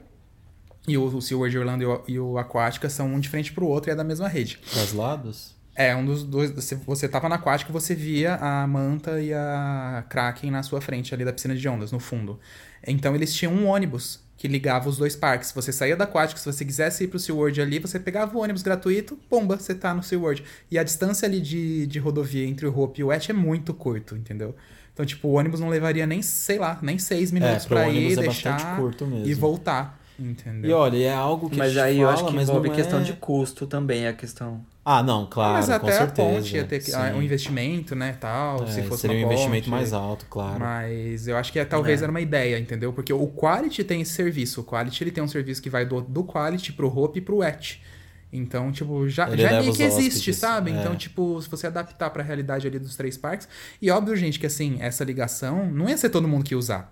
E o, o Orlando e o, e o Aquática são um de frente pro outro e é da mesma rede. Dos lados? É, um dos dois. Você, você tava na Aquática você via a Manta e a Kraken na sua frente, ali da piscina de ondas, no fundo. Então eles tinham um ônibus que ligava os dois parques. Você saía da Aquática, se você quisesse ir pro SeaWorld ali, você pegava o ônibus gratuito, pomba, você tá no SeaWorld. E a distância ali de, de rodovia entre o Hope e o Et é muito curto, entendeu? Então, tipo, o ônibus não levaria nem, sei lá, nem seis minutos pro pra ir, é deixar e voltar, entendeu? E olha, é algo que a mas gente aí fala, eu acho que envolve questão é... de custo também, a questão. Ah, não, claro, mas com até certeza. a ponte ia ter que, um investimento, né, tal, É, se fosse seria uma um investimento ponte. mais alto, claro. Mas eu acho que é, talvez É. era uma ideia, entendeu? Porque o Quality tem esse serviço. O Quality ele tem um serviço que vai do, do Quality pro Hope e pro Et. Então, tipo, já, Ele já meio que existe, hóspedes, sabe? é. Então, tipo, se você adaptar pra realidade ali dos três parques. E óbvio, gente, que assim, essa ligação não ia ser todo mundo que ia usar.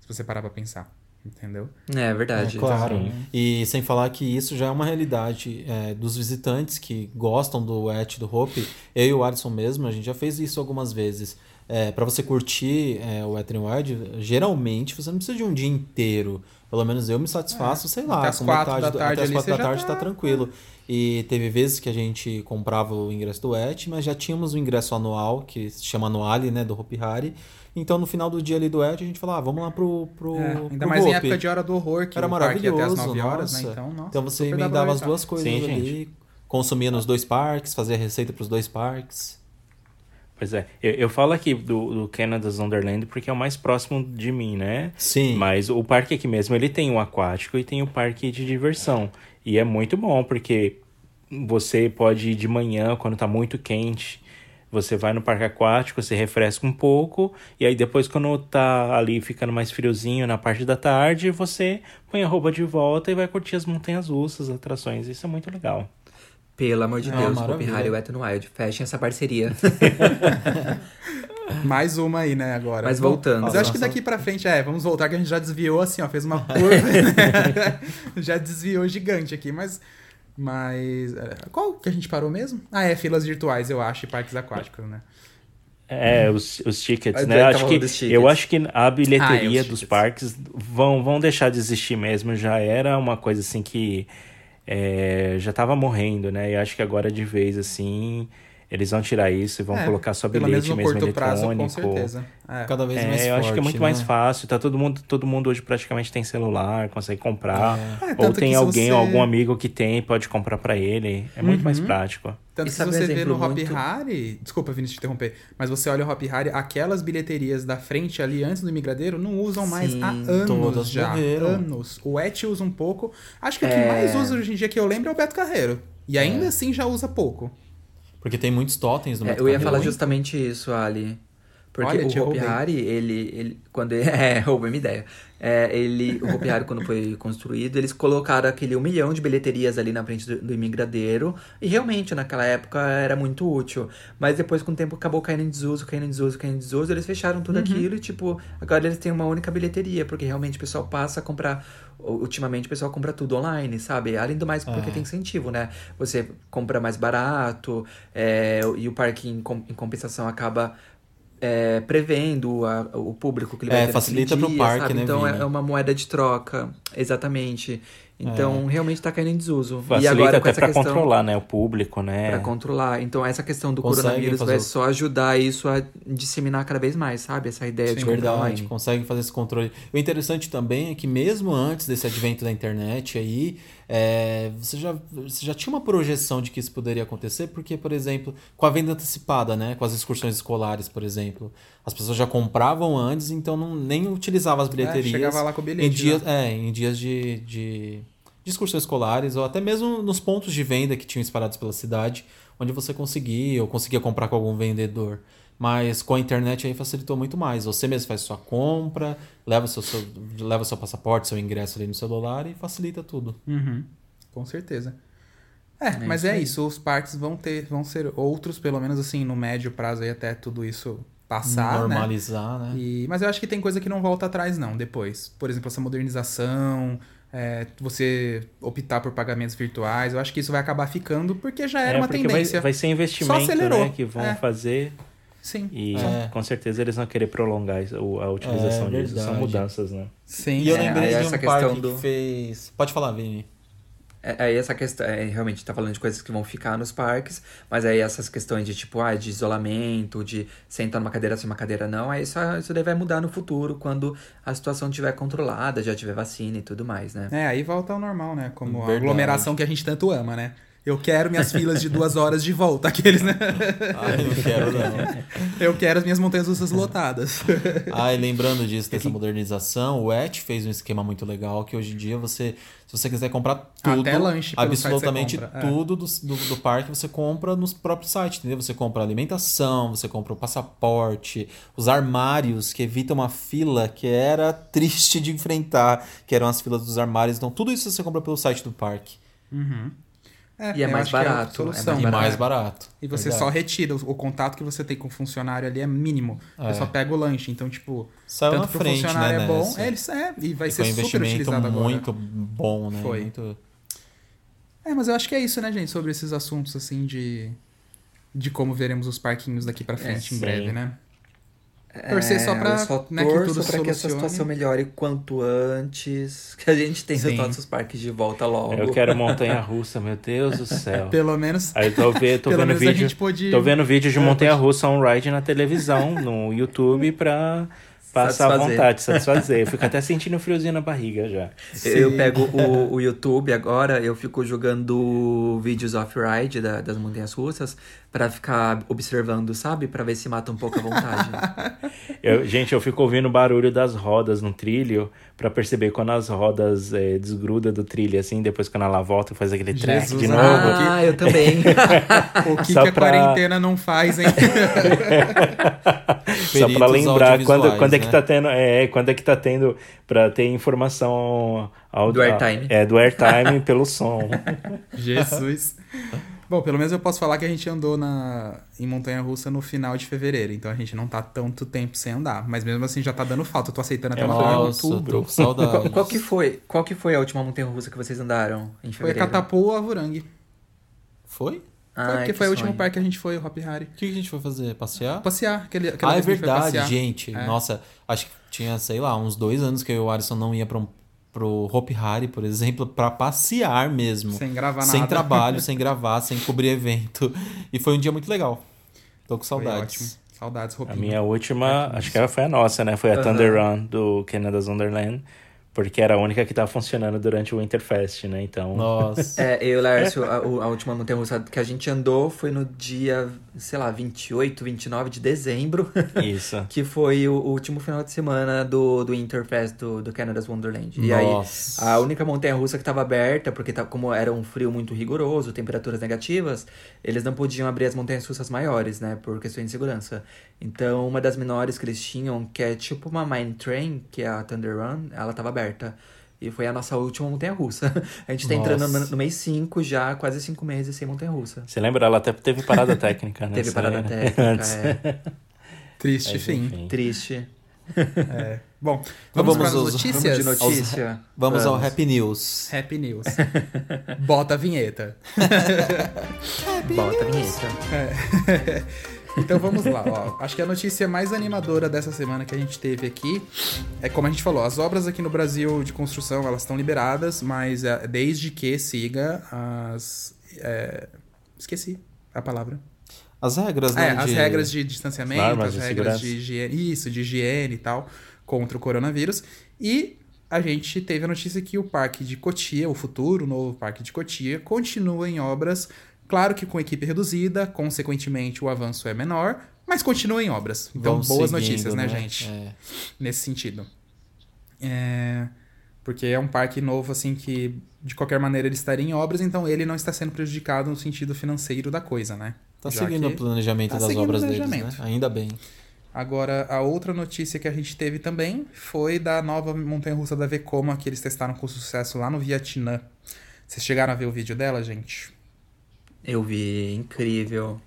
Se você parar pra pensar. Entendeu? É verdade. É, claro. Sim. E sem falar que isso já é uma realidade é, dos visitantes que gostam do Wet do Hope. Eu e o Alisson mesmo, a gente já fez isso algumas vezes. É, para você curtir é, o Wet n Wild, geralmente você não precisa de um dia inteiro. Pelo menos eu me satisfaço, sei lá, até as com quatro metade da do- tarde até as quatro da tarde tá- tá tranquilo. E teve vezes que a gente comprava o ingresso do Wet, mas já tínhamos o ingresso anual, que se chama Anuale, né, do Hopi Hari. Então no final do dia ali do Wet, a gente falava, ah, vamos lá pro, pro, É, ainda pro mais em Hopi. época de hora do horror, que Era o parque ia até as maravilhoso, 9 horas, nossa. né? Então, nossa, Então você emendava as duas coisas Sim, ali, consumia nos dois parques, fazia receita pros dois parques. Pois é, eu, eu falo aqui do, do Canada's Wonderland porque é o mais próximo de mim, né? Sim. Mas o parque aqui mesmo, ele tem o aquático e tem o parque de diversão. E é muito bom, porque você pode ir de manhã, quando tá muito quente, você vai no parque aquático, você refresca um pouco, e aí depois quando tá ali ficando mais friozinho na parte da tarde, você põe a roupa de volta e vai curtir as montanhas russas, as atrações. Isso é muito legal. Pelo amor de É, Deus, Hari e Wet n Wild. Fechem essa parceria. Mais uma aí, né, agora. Mas voltando. Mas eu acho que daqui pra frente, é, vamos voltar que a gente já desviou assim, ó, fez uma curva, né? já desviou gigante aqui, mas mas é, qual que a gente parou mesmo? Ah, é filas virtuais, eu acho, e parques aquáticos, né? É, os, os tickets, Mas né? tá Acho que, tickets. eu acho que a bilheteria Ah, é, os dos parques vão, vão deixar de existir mesmo. Já era uma coisa assim que é, já tava morrendo, né? E acho que agora de vez, assim, eles vão tirar isso e vão É, colocar só bilhete menos no mesmo curto prazo, com eletrônico. certeza. É. Cada vez É, mais eu forte, acho que é muito né? mais fácil. Tá todo mundo, todo mundo hoje praticamente tem celular, consegue comprar. É, Ou tanto tem alguém, você- algum amigo que tem, pode comprar pra ele. É muito mais prático. Tanto E que se você vê no Hop muito- Hari, desculpa, Vinícius, te interromper, mas você olha o Hop Hari, aquelas bilheterias da frente ali antes do imigradeiro não usam mais Sim, há anos já. morreram. Anos. O Et usa um pouco. Acho que o que É. mais usa hoje em dia que eu lembro é o Beto Carreiro. E ainda assim já usa pouco. Porque tem muitos totens no É, Beto eu ia falar justamente isso, Ali. Porque Olha, o Hopi. Hari, ele, ele. Quando ele. É, roubei minha ideia. É, ele, o Hopi Hari, quando foi construído, eles colocaram aquele um milhão de bilheterias ali na frente do, do imigradeiro. E realmente, naquela época, era muito útil. Mas depois, com o tempo, acabou caindo em desuso, caindo em desuso, caindo em desuso. Eles fecharam tudo aquilo e, tipo, agora eles têm uma única bilheteria. Porque realmente o pessoal passa a comprar. Ultimamente o pessoal compra tudo online, sabe? Além do mais, porque tem incentivo, né? Você compra mais barato é, e o parque, em, com- em compensação, acaba é, prevendo a- o público que ele vai É, ter facilita pro dia, parque, sabe? né, Então é Vini? é uma moeda de troca, exatamente. Então realmente tá caindo em desuso. Facilita e agora até questão controlar, né? O público, né? Pra controlar. Então essa questão do Consegue coronavírus vai o- só ajudar isso a disseminar cada vez mais, sabe? Essa ideia de Sim, comprar verdade, online. consegue fazer esse controle. O interessante também é que mesmo antes desse advento da internet aí, é, você, já, você já tinha uma projeção de que isso poderia acontecer, porque, por exemplo, com a venda antecipada, né? Com as excursões escolares, por exemplo, as pessoas já compravam antes, então não, nem utilizavam as bilheterias. É, chegava lá com o bilhete Em dias, já. é, em dias de, de, de excursões escolares, ou até mesmo nos pontos de venda que tinham espalhados pela cidade, onde você conseguia, ou conseguia comprar com algum vendedor. Mas com a internet aí facilitou muito mais. Você mesmo faz sua compra, leva seu, seu, leva seu passaporte, seu ingresso ali no celular e facilita tudo. Uhum, com certeza. É, mas isso é isso. Os parques vão ter, vão ser outros, pelo menos assim, no médio prazo aí até tudo isso passar, né? Normalizar, né? E- mas eu acho que tem coisa que não volta atrás, não, depois. Por exemplo, essa modernização, é, você optar por pagamentos virtuais, eu acho que isso vai acabar ficando porque já era É, uma tendência. Vai, vai ser investimento, acelerou. né? Que vão É. fazer Sim. e É. com certeza eles vão querer prolongar a utilização É, disso. São mudanças, né? Sim. E eu É, lembrei aí de essa um parque do- que fez... Pode falar, Vini. É, aí essa questão, é, realmente tá falando de coisas que vão ficar nos parques, mas aí essas questões de tipo, ah, de isolamento, de sentar numa cadeira sem uma cadeira não, aí isso, isso daí vai mudar no futuro, quando a situação estiver controlada, já tiver vacina e tudo mais, né? É, aí volta ao normal, né? Como a Verdade. aglomeração que a gente tanto ama, né? Eu quero minhas filas de duas horas de volta, aqueles, né? Ai, não quero não. Eu quero as minhas montanhas russas lotadas. Ah, e lembrando disso, dessa modernização, o Et fez um esquema muito legal que hoje em dia você, se você quiser comprar tudo, Até lanche absolutamente é. tudo do, do, do parque você compra no próprio site, entendeu? Você compra alimentação, você compra o passaporte, os armários que evitam uma fila que era triste de enfrentar, que eram as filas dos armários. Então, tudo isso você compra pelo site do parque. É, E é mais é barato, é solução. mais E mais É. barato. E você Verdade. só retira. O o contato que você tem com o funcionário ali é mínimo. Você É. só pega o lanche. Então, tipo, Saiu tanto na frente, funcionário né, é bom. nessa. É, eles, é, e vai E ser um super utilizado agora. muito bom, né? Foi. Muito... É, mas eu acho que é isso, né, gente? Sobre esses assuntos, assim, de... De como veremos os parquinhos daqui pra frente em breve, né? Torcer só pra, É, eu só né, que tudo pra que essa situação melhore quanto antes. Que a gente tenha os parques de volta logo. Eu quero montanha-russa, meu Deus do céu. Pelo menos... Aí eu tô, ve- tô Pelo vendo menos a vídeo, gente pôde- tô vendo vídeo de É, montanha-russa on-ride na televisão, no YouTube, pra passar à vontade, satisfazer. Eu fico até sentindo friozinho na barriga já. Eu Sim. pego o, o YouTube agora, eu fico jogando vídeos off-ride da- das montanhas russas pra ficar observando, sabe? Pra ver se mata um pouco a vontade. Eu- gente, eu fico ouvindo o barulho das rodas no trilho pra perceber quando as rodas é, desgrudam do trilho, assim, depois quando ela volta faz aquele track Jesus de novo. ah, eu também. O que, Só que a pra- quarentena não faz, hein? Só pra Peritos lembrar quando, quando é que né? tá tendo. É, quando é que tá tendo pra ter informação ao, Do airtime. É, do airtime pelo som. Jesus. Bom, pelo menos eu posso falar que a gente andou na, em Montanha Russa no final de fevereiro, então a gente não tá tanto tempo sem andar. Mas mesmo assim já tá dando falta. Eu tô aceitando até É uma uma- em Nossa, outubro. tô com saudade. qual, qual que foi? Qual que foi a última montanha russa que vocês andaram em Foi a fevereiro? Catapu ou Avurang. Foi? Foi Ai, porque que foi o último sonho. parque que a gente foi, o Hop Hari. O que a gente foi fazer? Passear? Passear. Aquele, aquela Ah, é que a verdade, gente. É. Nossa, acho que tinha, sei lá, uns dois anos que eu e o Alisson não ia pra um, pro Hopi Hari, por exemplo, pra passear mesmo. Sem gravar Sem nada. trabalho, sem gravar, sem cobrir evento. E foi um dia muito legal. Tô com Foi ótimo. saudades. Saudades, A roupinha. minha última, acho que ela foi a nossa, né? Foi a Aham. Thunder Run do Canada's Wonderland. Porque era a única que tava funcionando durante o Winterfest, né? Então. Nossa. É, eu e o Lércio, a, o- a última montanha russa que a gente andou foi no dia, sei lá, 28, 29 de dezembro. Isso. Que foi o, o último final de semana do, do Interfest do, do Canada's Wonderland. E aí, a única montanha russa que estava aberta, porque tá, como era um frio muito rigoroso, temperaturas negativas, eles não podiam abrir as montanhas russas maiores, né? Por questões de segurança. Então, uma das menores que eles tinham, que é tipo uma Mine Train, que é a Thunder Run, ela estava aberta. E foi a nossa última montanha russa. A gente tá entrando no, Nossa. no mês 5 já, quase 5 meses sem montanha russa. Você lembra? Ela até teve parada técnica, né? Teve parada aí, técnica, Antes. é. Triste Mas, fim. enfim. Triste. É. Bom, vamos, vamos para as aos- notícias? Vamos de notícia? Vamos ao Vamos. Happy News. Happy News. Bota a vinheta. Bota a vinheta. Então vamos lá, ó. Acho que a notícia mais animadora dessa semana que a gente teve aqui é como a gente falou, as obras aqui no Brasil de construção elas estão liberadas, mas é, desde que siga as. é, esqueci a palavra. As regras, né? É, as de- regras de distanciamento, Normas as de regras segurança. de higiene, isso, de higiene e tal, contra o coronavírus. E a gente teve a notícia que o parque de Cotia, o futuro novo parque de Cotia, continua em obras, claro que com equipe reduzida, consequentemente o avanço é menor, mas continua em obras. Então, Vamos boas seguindo, notícias, né, gente? É. Nesse sentido. É, Porque é um parque novo, assim, que de qualquer maneira ele estaria em obras, então ele não está sendo prejudicado no sentido financeiro da coisa, né? Tá Já seguindo o planejamento tá das obras deles, planejamento. né? Ainda bem. Agora, a outra notícia que a gente teve também foi da nova montanha-russa da Vekoma, que eles testaram com sucesso lá no Vietnã. Vocês chegaram a ver o vídeo dela, gente? Eu vi, incrível.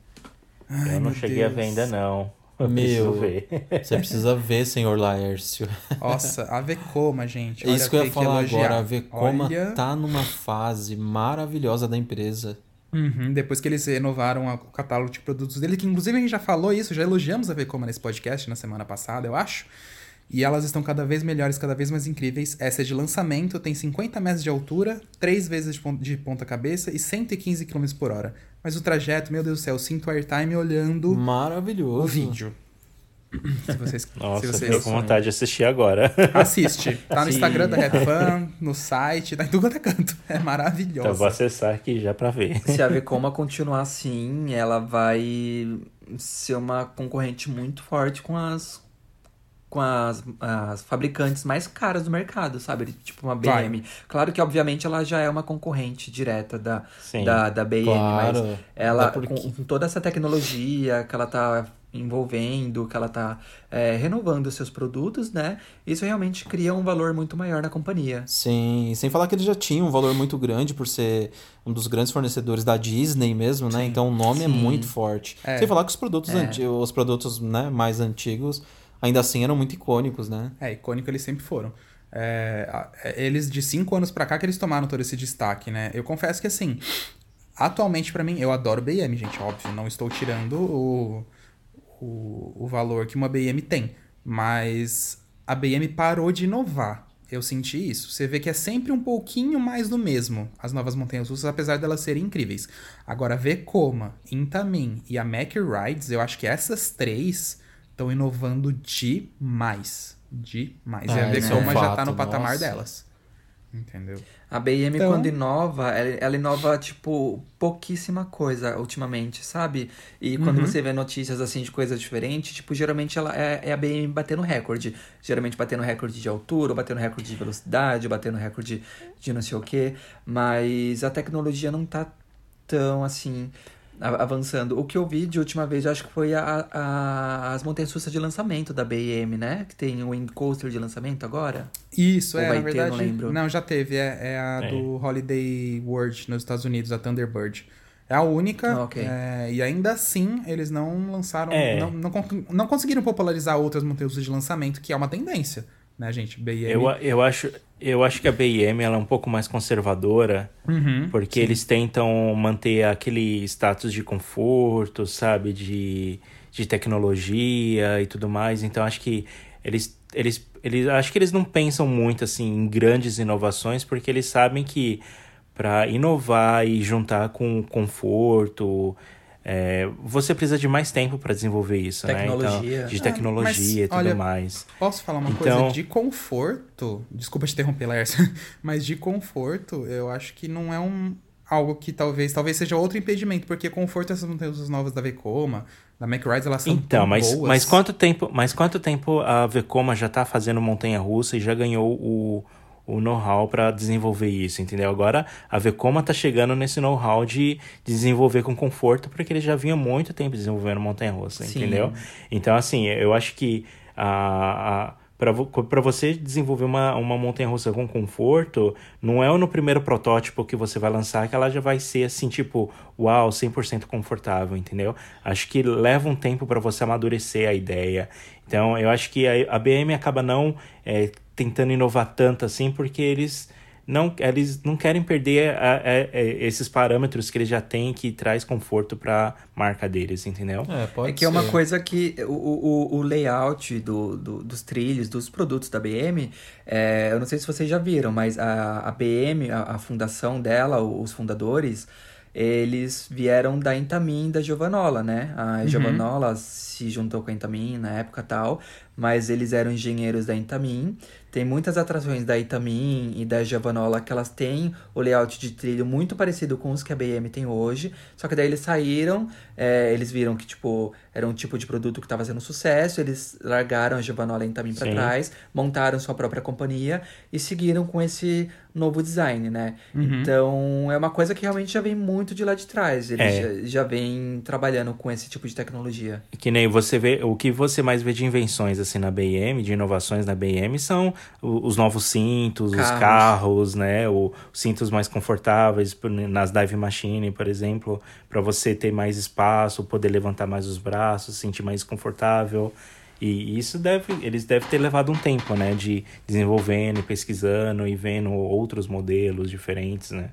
Ai, Eu não cheguei Deus. a ver ainda, não. Eu Meu. ver. Você precisa ver, senhor Laércio. Nossa, a Vekoma, gente. É isso que eu ia falar agora. A Vekoma Olha... tá numa fase maravilhosa da empresa. Uhum, depois que eles renovaram o catálogo de produtos dele, que inclusive a gente já falou isso, já elogiamos a Vekoma nesse podcast na semana passada, eu acho. E elas estão cada vez melhores, cada vez mais incríveis. Essa é de lançamento, tem 50 metros de altura, 3 vezes de pon- de ponta-cabeça e 115 km por hora. Mas o trajeto, meu Deus do céu, eu sinto airtime olhando Maravilhoso. o vídeo. Se vocês, Nossa, se vocês com vontade de assistir agora. assiste. Tá no Sim. Instagram da Red Fan, no site, tá em tudo quanto é canto. É Então eu vou maravilhosa. acessar aqui já pra ver. Se a Vekoma continuar assim, ela vai ser uma concorrente muito forte com as com as, as fabricantes mais caras do mercado, sabe? Tipo uma Vai. BM. Claro que, obviamente, ela já é uma concorrente direta da, Sim. da, da BM, Claro. mas ela, porque- com, com toda essa tecnologia que ela tá envolvendo, que ela tá é, renovando seus produtos, né? Isso realmente cria um valor muito maior na companhia. Sim, sem falar que ele já tinha um valor muito grande por ser um dos grandes fornecedores da Disney mesmo, né? Então o nome é Sim. muito forte. É. Sem falar que os produtos, É. anti- os produtos né, mais antigos ainda assim eram muito icônicos, né? É, icônico eles sempre foram. É, é, eles, de cinco anos pra cá, que eles tomaram todo esse destaque, né? Eu confesso que, assim, atualmente pra mim, eu adoro BM, gente, óbvio. Não estou tirando o, o, o valor que uma BM tem. Mas a BM parou de inovar. Eu senti isso. Você vê que é sempre um pouquinho mais do mesmo, as novas montanhas russas, apesar delas serem incríveis. Agora, Vekoma, Intamin e a Mack Rides, eu acho que essas três estão inovando demais. Demais. e a É, isso é Vekoma já tá fato, no patamar nossa. delas. Entendeu? A BM, Então- quando inova, ela, ela inova, tipo, pouquíssima coisa ultimamente, sabe? E quando Uhum. você vê notícias, assim, de coisa diferente, tipo, geralmente ela é, é a BM batendo recorde. Geralmente batendo recorde de altura, batendo recorde de velocidade, batendo recorde de não sei o quê. Mas a tecnologia não tá tão, assim, avançando. O que eu vi de última vez, eu acho que foi a, a- as montanhas russas de lançamento da BM, né? Que tem o Wind Coaster de lançamento agora. Isso, Ou é, vai na ter, verdade. não lembro. já teve. É, é a É. do Holiday World nos Estados Unidos, a Thunderbird. É a única. Ah, ok. é, e ainda assim, eles não lançaram. É. Não, não, não conseguiram popularizar outras montanhas de lançamento, que é uma tendência, né, gente? BM. Eu, eu, acho, eu acho que a BIM ela é um pouco mais conservadora, Uhum, porque eles tentam manter aquele status de conforto, sabe? De, de tecnologia e tudo mais. Então acho que eles, eles, eles acho que eles não pensam muito assim em grandes inovações, porque eles sabem que para inovar e juntar com conforto, é, você precisa de mais tempo para desenvolver isso, né? Tecnologia. Então, de Ah, tecnologia mas, e tudo olha, mais. Posso falar uma Então- coisa de conforto? Desculpa te interromper, Lércio, mas de conforto, eu acho que não é um algo que talvez talvez seja outro impedimento, porque conforto essas montanhas novas da Vekoma, da Mack Rides, elas são Então, tão mas, boas. mas quanto tempo, mas quanto tempo a Vekoma já tá fazendo montanha russa e já ganhou o, o know-how para desenvolver isso, entendeu? Agora a Vekoma tá chegando nesse know-how de desenvolver com conforto, porque eles já vinham muito tempo desenvolvendo montanha russa, Sim. entendeu? Então, assim, eu acho que a, a para você desenvolver uma, uma montanha russa com conforto, não é no primeiro protótipo que você vai lançar que ela já vai ser assim, tipo, uau, 100% confortável, entendeu? Acho que leva um tempo para você amadurecer a ideia. Então, eu acho que a, a BM acaba não é, tentando inovar tanto assim, porque eles não, eles não querem perder a- a- a- esses parâmetros que eles já têm que traz conforto para marca deles, entendeu? É, pode É que é uma ser. coisa que o, o, o layout do, do- dos trilhos, dos produtos da BM, é, eu não sei se vocês já viram, mas a, a BM, a, a fundação dela, os fundadores, eles vieram da Intamin da Giovanola, né? A Giovanola se juntou com a Intamin na época tal, mas eles eram engenheiros da Intamin. Tem muitas atrações da Itamin e da Giovanola que elas têm o layout de trilho muito parecido com os que a BM tem hoje. Só que daí eles saíram, é, eles viram que, tipo, era um tipo de produto que estava sendo sucesso, eles largaram a Giovanola e a Itamin para trás, montaram sua própria companhia e seguiram com esse novo design, né? Então, é uma coisa que realmente já vem muito de lá de trás. Eles É. já, já vêm trabalhando com esse tipo de tecnologia. Que nem você vê, o que você mais vê de invenções assim na BM, de inovações na BM, são os novos cintos, os Carros. carros, né? Os cintos mais confortáveis nas dive machine, por exemplo, para você ter mais espaço, poder levantar mais os braços, se sentir mais confortável. E isso deve, eles devem ter levado um tempo, né? De desenvolvendo, e pesquisando e vendo outros modelos diferentes, né?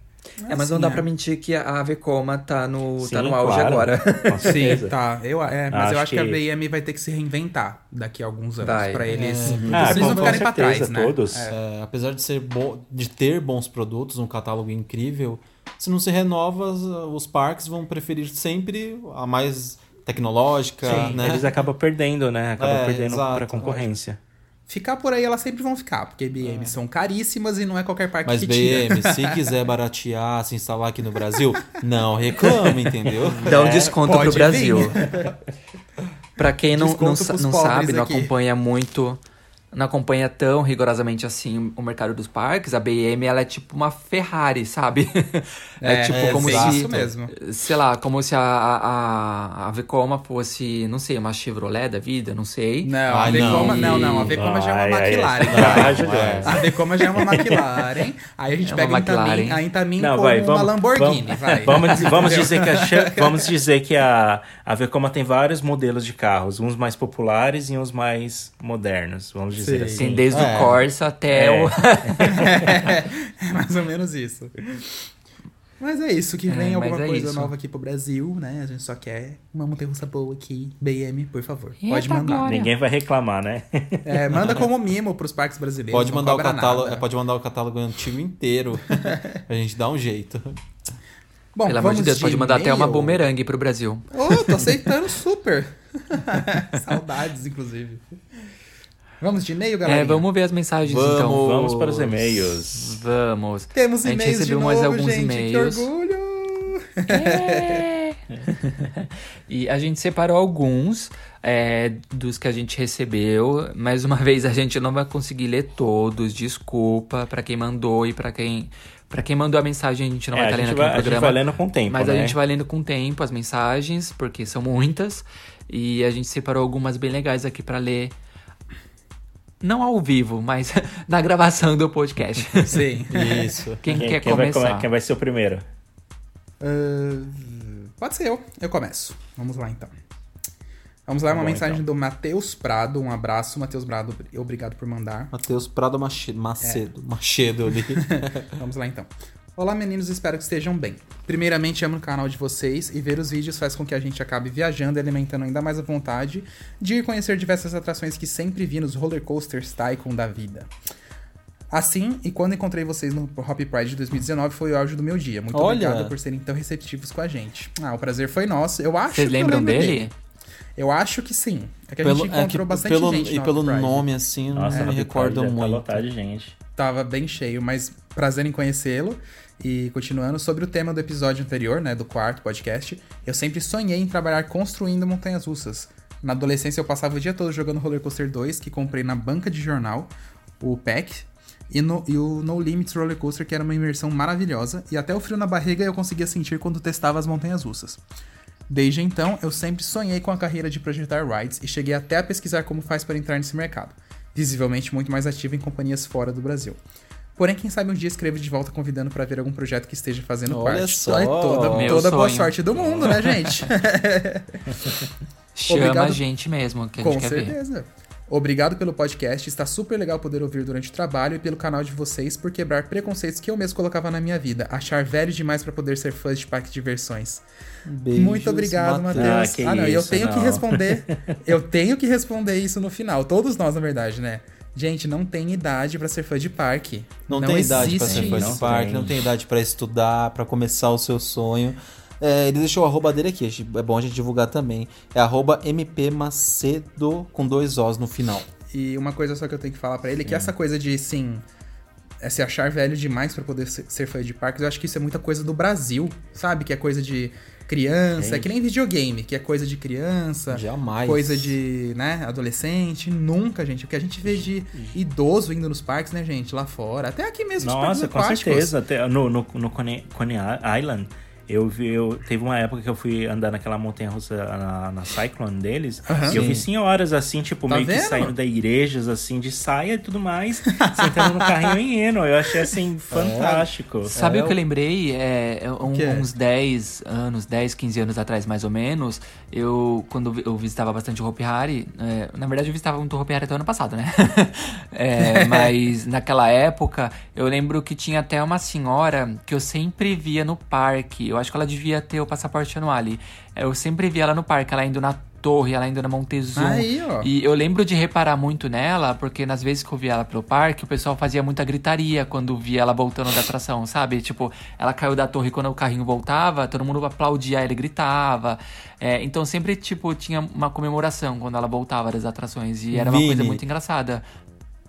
É, mas não dá é. pra mentir que a Vekoma tá no, tá Sim, no auge claro. agora. Sim, tá. Eu, é, mas eu Acho acho que... a que- BM vai ter que se reinventar daqui a alguns anos Vai. pra eles, Ah, pra eles com- não ficarem pra trás, né? todos. É, apesar de ser bo... de ter bons produtos, um catálogo incrível, se não se renova, os- os parques vão preferir sempre a mais tecnológica, Sim, né? Eles acabam perdendo, né? Acabam É, perdendo pra concorrência. Ficar por aí elas sempre vão ficar, porque BM são caríssimas e não é qualquer parque Mas que tira. BM, se quiser baratear, se instalar aqui no Brasil, não reclame, entendeu? Dá um É, desconto pro Brasil. pra quem não, não, Desconto não sabe, não aqui. acompanha muito não acompanha tão rigorosamente assim o mercado dos parques, a BM ela é tipo uma Ferrari, sabe? É, É, tipo é, como se. Isso mesmo. Sei lá, como se a, a, a Vekoma fosse, não sei, uma Chevrolet da vida, não sei. Não, Ai, a Vekoma, não. não, não, a Vekoma já é uma Ai, McLaren. ai. A Vekoma já é uma McLaren. Aí a gente É pega uma a Intamin, McLaren. a Intamin Não, como vai, uma vamos, Lamborghini, vamos, vai. Vamos, vamos dizer que a, vamos dizer que a, a Vekoma tem vários modelos de carros, uns mais populares e uns mais modernos, vamos dizer Sim. assim. Desde É. o Corsa até É. o. É mais ou menos isso. Mas é isso, que vem É, alguma é coisa isso. nova aqui pro Brasil, né? A gente só quer uma montanha-russa boa aqui. BM, por favor. Eita, Pode mandar. glória. Ninguém vai reclamar, né? É, manda como mimo pros parques brasileiros. Pode não mandar, o catálogo, nada. é, pode mandar o catálogo antigo inteiro. a gente dá um jeito. Bom, Pelo amor de Deus, pode mandar até uma bumerangue pro Brasil. Ô, tô aceitando super. Saudades, inclusive. Vamos de e-mail, galera? É, vamos ver as mensagens Vamos. então. Vamos para os e-mails. Vamos. Temos A gente e-mails de recebeu novo, mais alguns gente. e-mails. Que orgulho! E a gente separou alguns é, dos que a gente recebeu. Mais uma vez, a gente não vai conseguir ler todos. Desculpa pra quem mandou e pra quem. Pra quem mandou a mensagem, a gente não É, vai a estar lendo gente aqui vai- no a gente programa. vai lendo com o tempo, Mas a né? gente vai lendo com o tempo as mensagens, porque são muitas. E a gente separou algumas bem legais aqui pra ler. Não ao vivo, mas na gravação do podcast. Sim. Isso. Quem, Quem, quer quem vai, começar? come- quem vai ser o primeiro? Ah, pode ser eu. Eu começo. Vamos lá, então. Vamos lá, Tá uma bom, mensagem então. do Matheus Prado. Um abraço, Matheus Prado. Obrigado por mandar. Matheus Prado Mache- Macedo. Macedo ali. Vamos lá, então. Olá, meninos. Espero que estejam bem. Primeiramente, amo o canal de vocês e ver os vídeos faz com que a gente acabe viajando e alimentando ainda mais a vontade de ir conhecer diversas atrações que sempre vi nos roller coasters Tycoon da vida. Assim, e quando encontrei vocês no Hop Pride de 2019, foi o auge do meu dia. Muito Olha! obrigado por serem tão receptivos com a gente. Ah, o prazer foi nosso. Eu acho Vocês que eu lembram lembro dele? Eu acho que sim. É que a Pelo, gente é encontrou que bastante pelo, gente e pelo Pride. nome, assim, Nossa, não me recordo tá muito. lotado de gente. Tava bem cheio, mas prazer em conhecê-lo. E continuando sobre o tema do episódio anterior, né, do quarto podcast, eu sempre sonhei em trabalhar construindo montanhas russas. Na adolescência eu passava o dia todo jogando Roller Coaster 2, que comprei na banca de jornal, o PEC, e, no- e o No Limits Roller Coaster, que era uma imersão maravilhosa, e até o frio na barriga eu conseguia sentir quando testava as montanhas russas. Desde então, eu sempre sonhei com a carreira de projetar rides e cheguei até a pesquisar como faz para entrar nesse mercado, visivelmente muito mais ativo em companhias fora do Brasil. Porém, quem sabe um dia escrevo de volta convidando para ver algum projeto que esteja fazendo Olha parte. só. Ai, toda Meu toda boa sonho. sorte do mundo, né, gente? Chama Obrigado. a gente mesmo, que a Com gente quer ver. Obrigado pelo podcast, está super legal poder ouvir durante o trabalho e pelo canal de vocês por quebrar preconceitos que eu mesmo colocava na minha vida. Achar velho demais para poder ser fã de parque de diversões. Beijos, Muito obrigado, Matheus. Ah, que Ah, não, e eu isso, tenho que não. responder. Eu tenho que responder isso no final. Todos nós, na verdade, né? Gente, não tem idade pra ser fã de parque. Não, tem idade pra existe ser fã isso. de parque, não tem idade pra estudar, pra começar o seu sonho. É, ele deixou o arroba dele aqui, é bom a gente divulgar também. É arroba mpmacedo com dois Os no final. E uma coisa só que eu tenho que falar pra ele é que essa coisa de, sim, é se achar velho demais pra poder ser, ser fã de parques, eu acho que isso é muita coisa do Brasil, sabe? Que é coisa de criança, é que nem videogame, que é coisa de criança, Jamais. coisa de, né, adolescente, nunca, gente. O que a gente vê de idoso indo nos parques, né, gente, lá fora, até aqui mesmo, nos Nossa, parques com aquáticos. certeza. Até no, no, no Coney Island, eu vi, eu, teve uma época que eu fui andar naquela montanha russa na, na Cyclone deles, Aham. e eu vi senhoras assim, tipo, Tá meio que vendo? saindo da igrejas, assim, de saia e tudo mais, sentando no carrinho e indo. Eu achei assim, fantástico. Sabe É, o que eu lembrei? É, é um- que é? uns 10 anos, 10, 15 anos atrás, mais ou menos, eu, quando eu visitava bastante o Hopi Hari, é, na verdade eu visitava muito o Hopi Hari até o ano passado, né? É, mas naquela época, eu lembro que tinha até uma senhora que eu sempre via no parque, eu acho que ela devia ter o passaporte anual. Eu sempre via ela no parque, ela indo na torre, ela indo na Montezuma. Aí, ó. E eu lembro de reparar muito nela, porque nas vezes que eu via ela pelo parque, o pessoal fazia muita gritaria quando via ela voltando da atração, sabe? Tipo, ela caiu da torre quando o carrinho voltava, todo mundo aplaudia ela e gritava. É, então sempre, tipo, tinha uma comemoração quando ela voltava das atrações. E era uma Vini. coisa muito engraçada.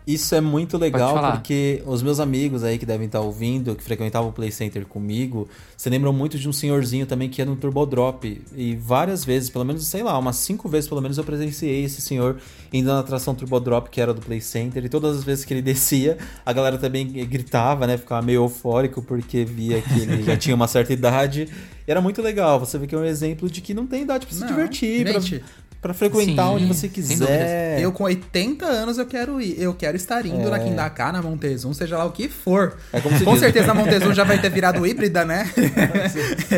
Isso é muito legal porque os meus amigos aí que devem estar ouvindo, que frequentavam o Play Center comigo, se lembram muito de um senhorzinho também que ia no Turbo Drop. E várias vezes, pelo menos, sei lá, umas cinco vezes pelo menos eu presenciei esse senhor indo na atração Turbo Drop, que era do Play Center. E todas as vezes que ele descia, a galera também gritava, né? Ficava meio eufórico porque via que ele já tinha uma certa idade. E era muito legal. Você vê que é um exemplo de que não tem idade pra se Não, divertir, pra, pra frequentar Sim, onde você quiser. Eu com 80 anos eu quero ir, eu quero estar indo na Kindaká, na Montezum, seja lá o que for. É como com diz. certeza a Montezum já vai ter virado híbrida, né?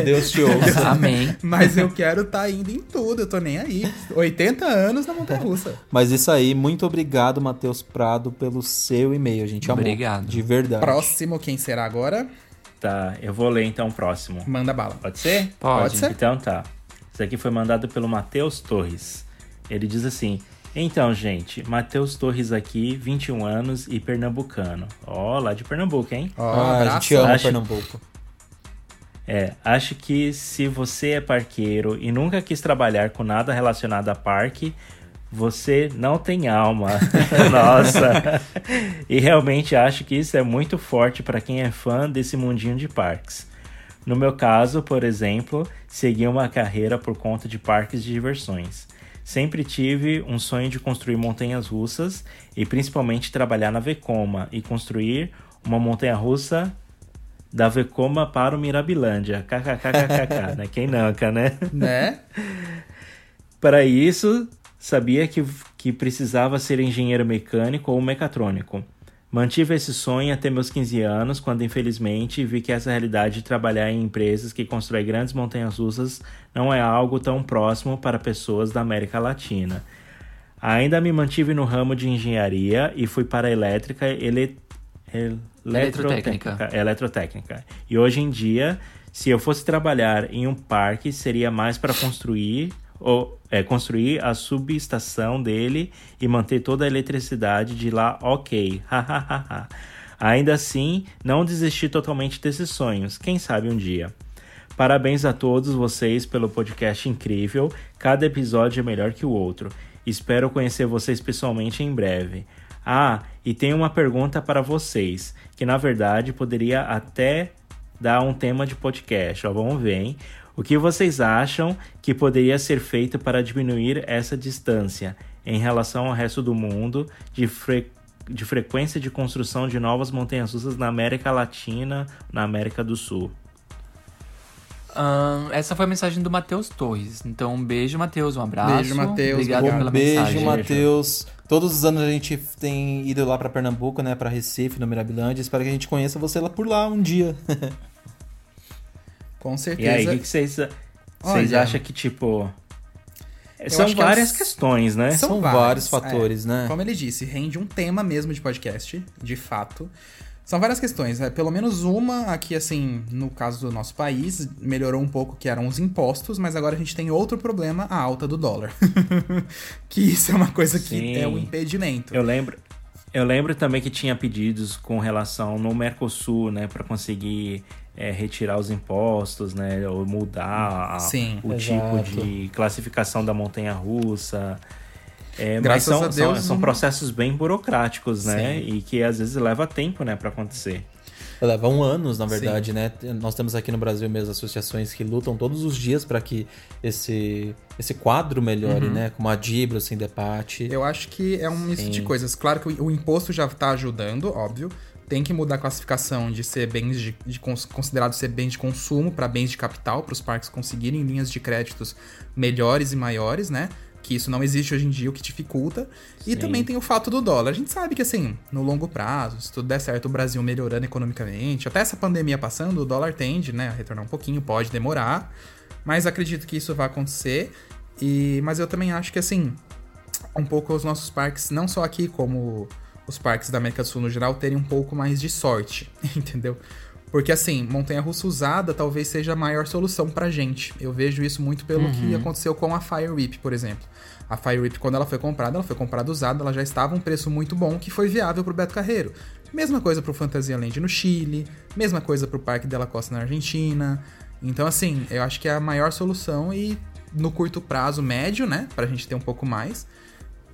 Deus te ouça. Amém. Mas eu quero estar indo em tudo, eu tô nem aí. 80 anos na Montanha Russa. Mas isso aí, muito obrigado, Matheus Prado, pelo seu e-mail. Gente amou. Obrigado. De verdade. Próximo, quem será agora? Tá, eu vou ler então o próximo. Manda bala. Pode ser? Pode. ser. Então tá. Isso aqui foi mandado pelo Matheus Torres. Ele diz assim: Então, gente, Matheus Torres aqui, 21 anos e pernambucano. Ó, lá de Pernambuco, hein? Ó, Ah, a gente ama Acho- Pernambuco. É, acho que se você é parqueiro e nunca quis trabalhar com nada relacionado a parque, você não tem alma. Nossa. E realmente acho que isso é muito forte para quem é fã desse mundinho de parques. No meu caso, por exemplo, segui uma carreira por conta de parques de diversões. Sempre tive um sonho de construir montanhas russas e principalmente trabalhar na Vekoma e construir uma montanha russa da Vekoma para o Mirabilândia. KKKKK, né? Quem nunca, né? Né? Para isso, sabia que, que precisava ser engenheiro mecânico ou mecatrônico. Mantive esse sonho até meus 15 anos, quando infelizmente vi que essa realidade de trabalhar em empresas que constroem grandes montanhas russas não é algo tão próximo para pessoas da América Latina. Ainda me mantive no ramo de engenharia e fui para a elétrica ele, el- Eletrotécnica. eletrotécnica. E hoje em dia, se eu fosse trabalhar em um parque, seria mais para construir ou é, construir a subestação dele e manter toda a eletricidade de lá ok. Ainda assim, não desisti totalmente desses sonhos. Quem sabe um dia. Parabéns a todos vocês pelo podcast incrível. Cada episódio é melhor que o outro. Espero conhecer vocês pessoalmente em breve. Ah, e tenho uma pergunta para vocês, que na verdade poderia até dar um tema de podcast. Ó, vamos ver, hein? O que vocês acham que poderia ser feito para diminuir essa distância em relação ao resto do mundo de, fre- de frequência de construção de novas montanhas russas na América Latina, na América do Sul? Essa foi a mensagem do Matheus Torres. Então, um beijo, Matheus. Um abraço. Beijo, Matheus, Obrigado obrigado. pela beijo, mensagem. Matheus. Todos os anos a gente tem ido lá pra Pernambuco, né? Pra Recife, no Mirabilândia. Espero que a gente conheça você lá por lá um dia. Com E certeza. aí, o que que vocês vocês Olha, acham que, tipo. São acho que é várias os- questões, né? São vários fatores, é. né? Como ele disse, rende um tema mesmo de podcast, de fato. São várias questões, né? Pelo menos uma aqui, assim, no caso do nosso país, melhorou um pouco, que eram os impostos, mas agora a gente tem outro problema, a alta do dólar. que isso é uma coisa que Sim. é um impedimento. Eu lembro. Eu lembro também que tinha pedidos com relação no Mercosul, né, para conseguir é, retirar os impostos, né, ou mudar a- Sim, o exato. tipo de classificação da montanha russa. É, mas Graças são, a são- Deus, são um- processos bem burocráticos, né, Sim. e que às vezes leva tempo, né, para acontecer. Levam anos, na verdade, né? Nós temos aqui no Brasil mesmo associações que lutam todos os dias para que esse, esse quadro melhore, né? Como a Dibro, sem debate. Eu acho que é um misto Sim. de coisas. Claro que o, o imposto já tá ajudando, óbvio. Tem que mudar a classificação de ser bens de, de cons- considerado ser bens de consumo para bens de capital, para os parques conseguirem linhas de créditos melhores e maiores, né? Que isso não existe hoje em dia, o que dificulta. E Sim. também tem o fato do dólar. A gente sabe que, assim, no longo prazo, se tudo der certo, o Brasil melhorando economicamente, até essa pandemia passando, o dólar tende, né, a retornar um pouquinho, pode demorar. Mas acredito que isso vai acontecer. E, mas eu também acho que, assim, um pouco os nossos parques, não só aqui, como os parques da América do Sul no geral, terem um pouco mais de sorte, entendeu? Porque assim, montanha-russa usada talvez seja a maior solução pra gente. Eu vejo isso muito pelo que aconteceu com a Fire Whip, por exemplo. A Fire Whip, quando ela foi comprada, ela foi comprada usada, ela já estava um preço muito bom que foi viável pro Beto Carreiro. Mesma coisa pro Fantasia Land no Chile, mesma coisa pro Parque Della Costa na Argentina. Então, assim, eu acho que é a maior solução e no curto prazo médio, né, pra gente ter um pouco mais,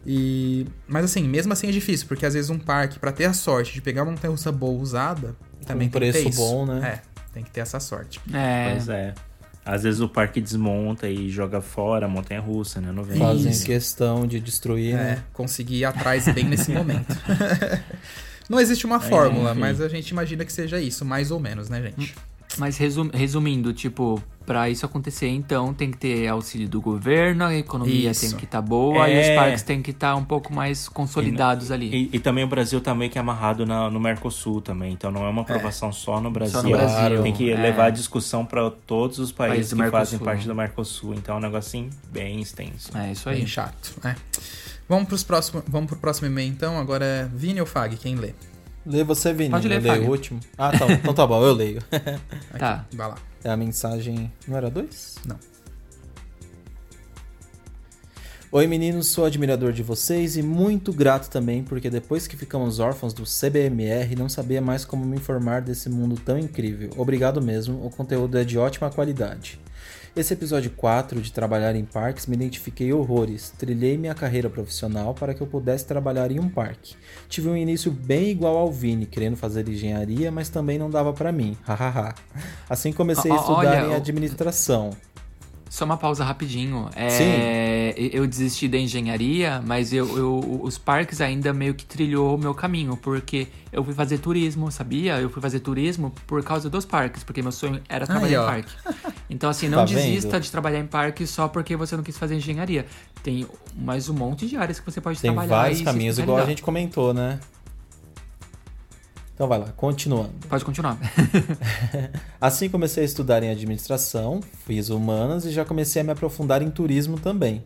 E, mas assim, mesmo assim é difícil, porque às vezes um parque, pra ter a sorte de pegar uma montanha-russa boa usada, também Um tem que ter preço isso. bom, né? É, tem que ter essa sorte. É, Pois é. Às vezes o parque desmonta e joga fora a montanha russa, né? Não vem. Fazem Isso. questão de destruir, É, né? conseguir ir atrás bem nesse momento. Não existe uma fórmula, enfim. mas a gente imagina que seja isso, mais ou menos, né, gente? Mas resum- resumindo, tipo, pra isso acontecer, então tem que ter auxílio do governo, a economia Isso. tem que estar boa e É. os parques têm que estar um pouco mais consolidados ali. E, e também o Brasil tá meio que amarrado na- no Mercosul também, então não é uma aprovação só no Brasil. no Brasil, Tem que é. levar a discussão para todos os países do que fazem parte do Mercosul. Então é um negocinho bem extenso. É isso aí. Bem chato, é. Vamos, pros próximo, vamos pro próximo e-mail, então. Agora é Vini ou Fag, quem lê? Lê você, Vini. Pode ler, eu leio o último. Ah, tá. então tá bom, eu leio. Tá. Vai lá. É a mensagem. Não era dois? Não. Oi meninos, sou admirador de vocês e muito grato também, porque depois que ficamos órfãos do CBMR, não sabia mais como me informar desse mundo tão incrível. Obrigado mesmo, o conteúdo é de ótima qualidade. Esse episódio 4 de trabalhar em parques me identifiquei horrores. Trilhei minha carreira profissional para que eu pudesse trabalhar em um parque. Tive um início bem igual ao Vini, querendo fazer engenharia, mas também não dava para mim. Hahaha. assim comecei a Ó, ó, estudar olha, em administração. Só uma pausa rapidinho. É, Sim. Eu desisti da engenharia, mas eu, eu- os parques ainda meio que trilhou o meu caminho, porque eu fui fazer turismo, sabia? Eu fui fazer turismo por causa dos parques, porque meu sonho era trabalhar em parque. Então, assim, não Tá vendo? desista de trabalhar em parque só porque você não quis fazer engenharia. Tem mais um monte de áreas que você pode Tem trabalhar. vários e se caminhos, igual a gente comentou, né? Então vai lá, continuando. Pode continuar. Assim comecei a estudar em administração, fiz humanas e já comecei a me aprofundar em turismo também.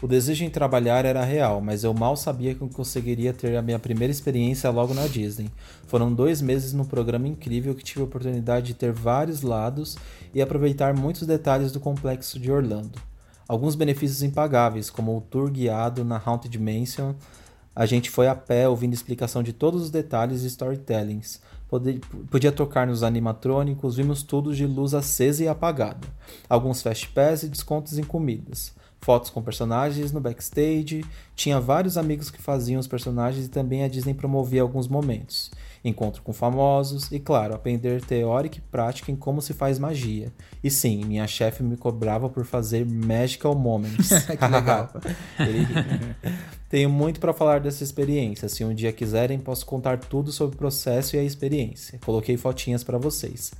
O desejo em trabalhar era real, mas eu mal sabia que eu conseguiria ter a minha primeira experiência logo na Disney. Foram dois meses num programa incrível que tive a oportunidade de ter vários lados e aproveitar muitos detalhes do complexo de Orlando. Alguns benefícios impagáveis, como o tour guiado na Haunted Mansion, a gente foi a pé ouvindo explicação de todos os detalhes e storytellings. Podia tocar nos animatrônicos, vimos tudo de luz acesa e apagada. Alguns fast pass e descontos em comidas. Fotos com personagens no backstage. Tinha vários amigos que faziam os personagens e também a Disney promovia alguns momentos. Encontro com famosos e, claro, aprender teórica e prática em como se faz magia. E sim, minha chefe me cobrava por fazer magical moments. Que legal. Tenho muito para falar dessa experiência. Se um dia quiserem, posso contar tudo sobre o processo e a experiência. Coloquei fotinhas para vocês.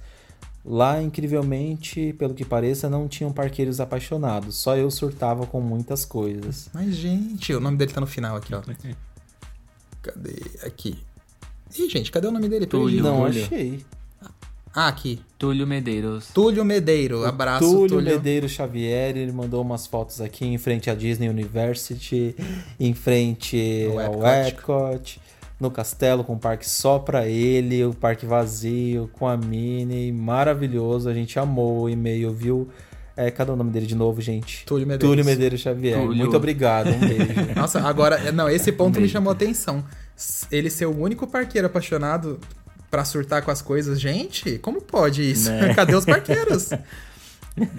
Lá, incrivelmente, pelo que pareça, não tinham parqueiros apaixonados. Só eu surtava com muitas coisas. Mas, gente, o nome dele tá no final aqui, ó. Cadê? Aqui. Ih, gente, cadê o nome dele? Túlio. Não Túlio. achei. Ah, aqui. Túlio Medeiros. Túlio Medeiro. Abraço, Túlio, Túlio. Medeiros Xavier, ele mandou umas fotos aqui em frente à Disney University, em frente ao Epcot. Epcot, no castelo com um parque só pra ele, o parque vazio, com a Minnie, maravilhoso, a gente amou o e-mail, viu? É, cadê o nome dele de novo, gente? Túlio Medeiros. Túlio Medeiros Xavier. Túlio. Muito obrigado, um beijo. Nossa, agora, não, esse ponto me beijo. chamou atenção. Ele ser o único parqueiro apaixonado pra surtar com as coisas. Gente, como pode isso? Né? Cadê os parqueiros?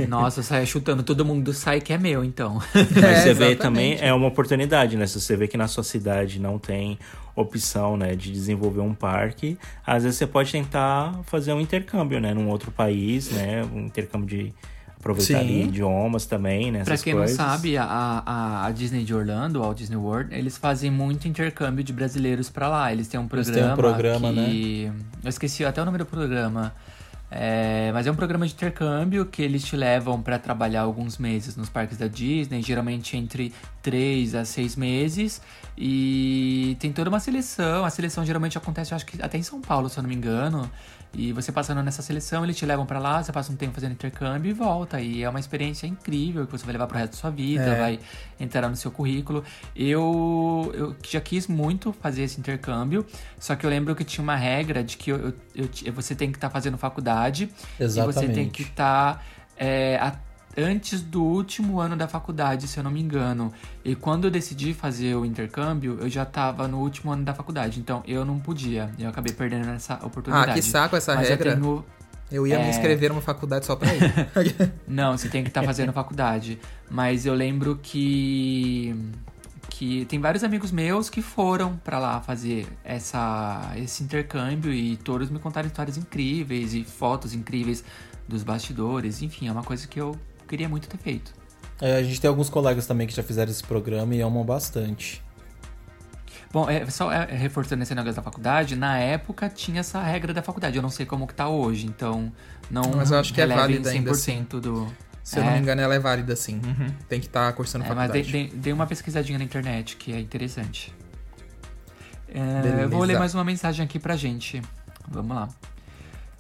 Nossa, saia chutando todo mundo sai que é meu, então. Mas você vê exatamente. também, é uma oportunidade, né? Se você vê que na sua cidade não tem opção, né, de desenvolver um parque, às vezes você pode tentar fazer um intercâmbio, né, num outro país, né, um intercâmbio de aproveitar idiomas também, né, Pra quem coisas. não sabe, a, a, a Disney de Orlando, a Disney World, eles fazem muito intercâmbio de brasileiros pra lá. Eles têm um Eles programa. têm um programa, que... Eu esqueci até o nome do programa. É, mas é um programa de intercâmbio que eles te levam pra trabalhar alguns meses nos parques da Disney, geralmente entre 3 a 6 meses. E tem toda uma seleção. A seleção geralmente acontece, eu acho que até em São Paulo, se eu não me engano. E você passando nessa seleção, eles te levam pra lá, você passa um tempo fazendo intercâmbio e volta. E é uma experiência incrível que você vai levar pro resto da sua vida, É. vai entrar no seu currículo. Eu, eu já quis muito fazer esse intercâmbio, só que eu lembro que tinha uma regra de que eu, eu- eu você tem que estar fazendo faculdade e você tem Exatamente. que estar é, a- antes do último ano da faculdade, se eu não me engano. E quando eu decidi fazer o intercâmbio, eu já estava no último ano da faculdade, então eu não podia. Eu acabei perdendo essa oportunidade. Ah, que saco essa Mas eu regra. tenho- Eu ia me É. inscrever numa faculdade só pra ir. Não, você tem que estar fazendo faculdade. Mas eu lembro que que tem vários amigos meus que foram pra lá fazer essa, esse intercâmbio e todos me contaram histórias incríveis e fotos incríveis dos bastidores. Enfim, é uma coisa que eu queria muito ter feito. É, a gente tem alguns colegas também que já fizeram esse programa e amam bastante. Bom, é, só é, reforçando esse negócio da faculdade, na época tinha essa regra da faculdade. Eu não sei como que tá hoje, então não Mas eu acho que é válida ainda 100% do... Se eu É. não me engano, ela é válida sim. Uhum. Tem que estar cursando É, mas faculdade. dei, dei- dei uma pesquisadinha na internet, que é interessante. É, eu vou ler mais uma mensagem aqui pra gente. Vamos lá.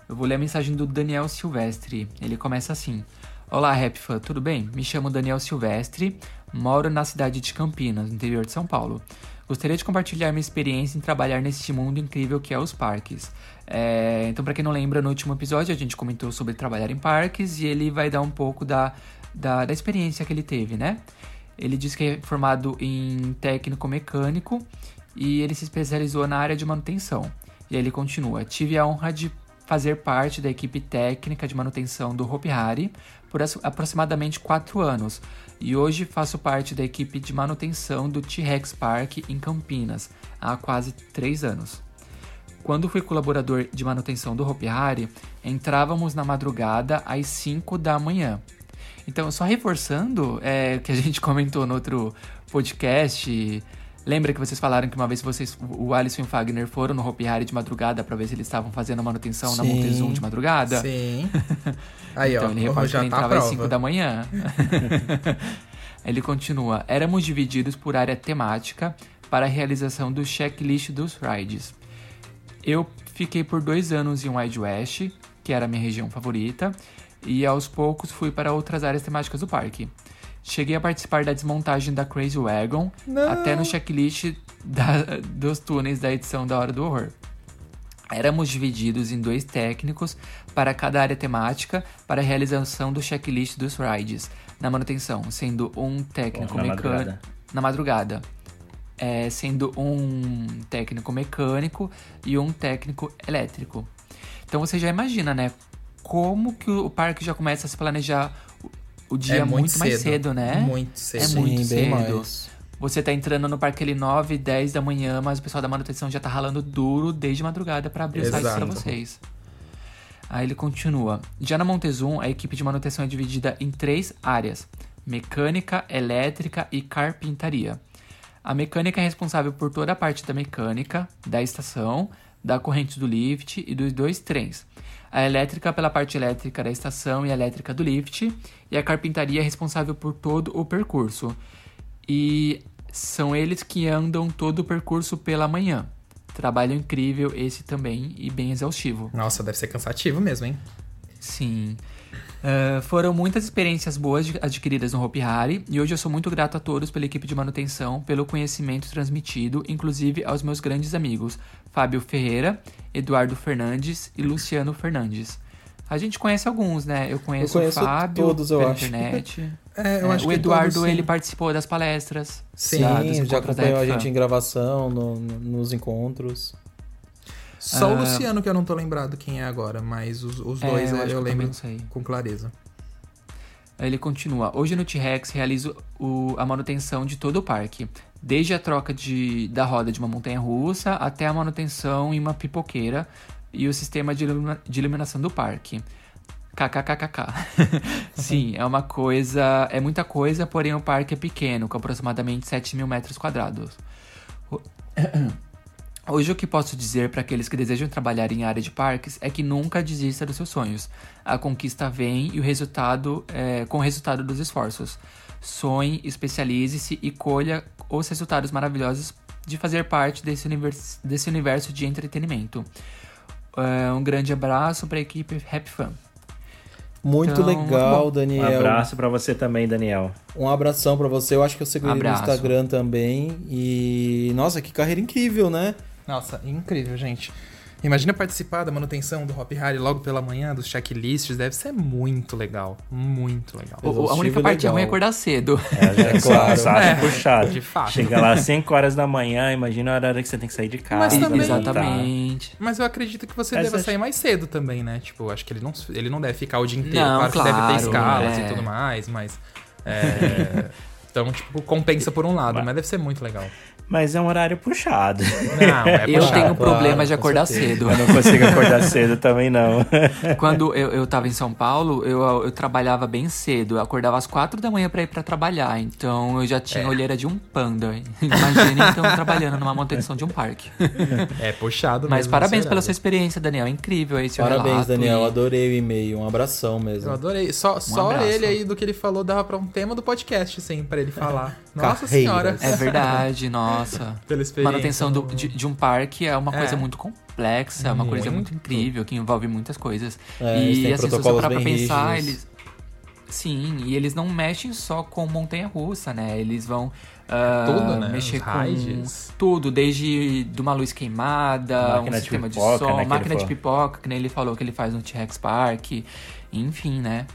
Eu vou ler a mensagem do Daniel Silvestre. Ele começa assim: Olá, Rapfã, tudo bem? Me chamo Daniel Silvestre, moro na cidade de Campinas, no interior de São Paulo. Gostaria de compartilhar minha experiência em trabalhar neste mundo incrível que é os parques. É, então, pra quem não lembra, no último episódio a gente comentou sobre trabalhar em parques e ele vai dar um pouco da, da, da experiência que ele teve, né? Ele diz que é formado em técnico mecânico e ele se especializou na área de manutenção. E aí ele continua: Tive a honra de fazer parte da equipe técnica de manutenção do Hopi Hari por aproximadamente quatro anos. E hoje faço parte da equipe de manutenção do T-Rex Park em Campinas há quase três anos. Quando fui colaborador de manutenção do Hopi Hari, entrávamos na madrugada às 5 da manhã. Então, só reforçando é, que a gente comentou no outro podcast. Lembra que vocês falaram que uma vez vocês, o Alisson e o Fagner foram no Hopi Hari de madrugada para ver se eles estavam fazendo a manutenção na Sim. Montezum de madrugada? Sim. Aí, então ó, ele reporta que ele tá entrava às prova. 5 da manhã. ele continua: Éramos divididos por área temática para a realização do checklist dos rides. Eu fiquei por dois anos em Wide West, que era a minha região favorita, e aos poucos fui para outras áreas temáticas do parque. Cheguei a participar da desmontagem da Crazy Wagon, até no checklist da- dos túneis da edição da Hora do Horror. Éramos divididos em dois técnicos para cada área temática para a realização do checklist dos rides na manutenção, sendo um técnico Na mecânico na madrugada, é, sendo um técnico mecânico e um técnico elétrico. Então você já imagina, né? Como que o parque já começa a se planejar o, dia É muito, mais cedo, né? Muito cedo. É Sim, muito bem cedo. mais. Você tá entrando no parque ali 9, 10 da manhã, mas o pessoal da manutenção já tá ralando duro desde madrugada para abrir o site Exato. para vocês. Aí ele continua. Já na Montezum, a equipe de manutenção é dividida em três áreas: mecânica, elétrica e carpintaria. A mecânica é responsável por toda a parte da mecânica, da estação, da corrente do lift e dos dois trens. A elétrica pela parte elétrica da estação e elétrica do lift. E a carpintaria é responsável por todo o percurso. E são eles que andam todo o percurso pela manhã. Trabalho incrível esse também e bem exaustivo. Nossa, deve ser cansativo mesmo, hein? Sim. Ah, foram muitas experiências boas adquiridas no Hopi Hari e hoje eu sou muito grato a todos pela equipe de manutenção, pelo conhecimento transmitido, inclusive aos meus grandes amigos Fábio Ferreira, Eduardo Fernandes e Luciano Fernandes. A gente conhece alguns, né? Eu conheço, conheço o Fábio todos, eu pela acho. internet. É, eu É, acho o que Eduardo, todos, ele participou das palestras. Sim, da- já acompanhou a gente em gravação, no- no- nos encontros. Só Ah. o Luciano que eu não tô lembrado quem é agora, mas os, os É, dois eu eu, eu também lembro com clareza. Ele continua. Hoje no T-Rex realizo o- a manutenção de todo o parque. Desde a troca de, da roda de uma montanha russa até a manutenção em uma pipoqueira e o sistema de, ilumina- de iluminação do parque. KKKKK. Sim, é uma coisa. É muita coisa, porém o parque é pequeno, com aproximadamente 7 mil metros quadrados. Hoje o que posso dizer para aqueles que desejam trabalhar em área de parques é que nunca desista dos seus sonhos. A conquista vem e o resultado é, com o resultado dos esforços. Sonhe, especialize-se e colha os resultados maravilhosos de fazer parte desse universo, desse universo de entretenimento. É, um grande abraço para a equipe Happy Fun. Muito Então, legal. Um Daniel. abraço pra você também, Daniel. Um abração pra você. Eu acho que eu segui no. Instagram também. E. Nossa, que carreira incrível, né? Nossa, incrível, gente. Imagina participar da manutenção do Hop Harry logo pela manhã, dos checklists, deve ser muito legal. Muito legal. O- a única parte legal. ruim é acordar cedo. É, já é claro. É, puxado. de fato. Chega lá às 5 horas da manhã, imagina a hora que você tem que sair de casa. Mas também- voltar. Exatamente. Mas eu acredito que você Essa deva sair mais cedo também, né? Tipo, acho que ele não, ele não deve ficar o dia inteiro. Não, claro, que deve claro, ter escalas é. e tudo mais, mas. é, Então, tipo, compensa por um lado, mas deve ser muito legal. Mas é um horário puxado. Não, é Eu puxado. tenho problema claro, de acordar cedo. Eu não consigo acordar cedo também, não. Quando eu, eu tava em São Paulo, eu, eu trabalhava bem cedo. Eu acordava às quatro da manhã pra ir pra trabalhar. Então eu já É. tinha olheira de um panda. Imagina então trabalhando numa manutenção de um parque. É puxado Mas mesmo, parabéns esse pela sua experiência, Daniel. É incrível esse Parabéns, relato Daniel. e- Adorei o e-mail. Um abração mesmo. Eu adorei. Só, só abraço. ele aí do que ele falou dava pra um tema do podcast, sim, pra ele falar. Nossa Carreiras. senhora. É verdade, nossa. Pela experiência. Manutenção do- de, de um parque é uma É. coisa muito complexa, é uma coisa muito Muito. incrível, que envolve muitas coisas. É, e assim, se você parar pra pensar, rígidos. eles. Sim, e eles não mexem só com montanha-russa, né? Eles vão ah, Tudo, né? mexer Os com tudo, desde de uma luz queimada, Máquina um de sistema de, pipoca, som, né, máquina de pipoca, que nem ele falou que ele faz no T-Rex Park, enfim, né?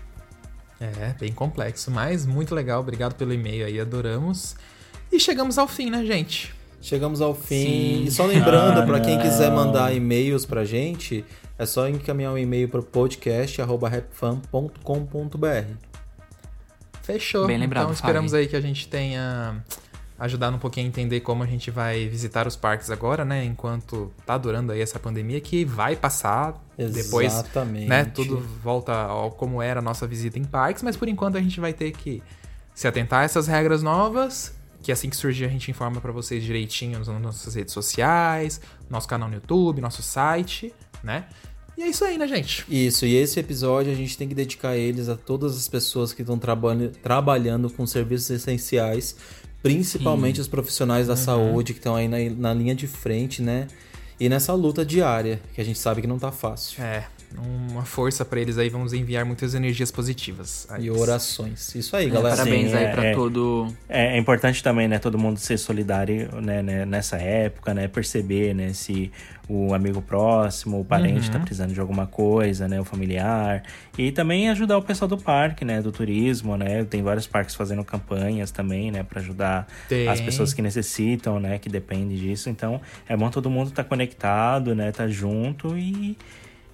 É, bem complexo, mas muito legal. Obrigado pelo e-mail aí, adoramos. E chegamos ao fim, né, gente? Chegamos ao fim. Sim. E só lembrando, Ah, pra quem quiser mandar e-mails pra gente, é só encaminhar um e-mail pro podcast.rapfan.com.br. Fechou. Bem lembrado, Então esperamos Fábio. aí que a gente tenha ajudado um pouquinho a entender como a gente vai visitar os parques agora, né? Enquanto tá durando aí essa pandemia, que vai passar. Depois, Exatamente. né? Tudo volta ao como era a nossa visita em parques, mas por enquanto a gente vai ter que se atentar a essas regras novas. Que assim que surgir a gente informa pra vocês direitinho nas nossas redes sociais, nosso canal no YouTube, nosso site, né? E é isso aí, né, gente? Isso, e esse episódio a gente tem que dedicar eles a todas as pessoas que estão trabalha- trabalhando com serviços essenciais, principalmente os profissionais da Uhum. saúde que estão aí na, na linha de frente, né? E nessa luta diária, que a gente sabe que não tá fácil. É, uma força pra eles aí, vamos enviar muitas energias positivas. E orações. Isso aí, É, galera. parabéns Sim, aí é, pra é. todo. É, é importante também, né, todo mundo ser solidário né, né, nessa época, né, perceber, né, se o amigo próximo, o parente tá precisando de alguma coisa, né, o familiar, e também ajudar o pessoal do parque, né, do turismo, né, tem vários parques fazendo campanhas também, né, para ajudar Tem. as pessoas que necessitam, né, que dependem disso, então é bom todo mundo estar conectado, né, tá junto e,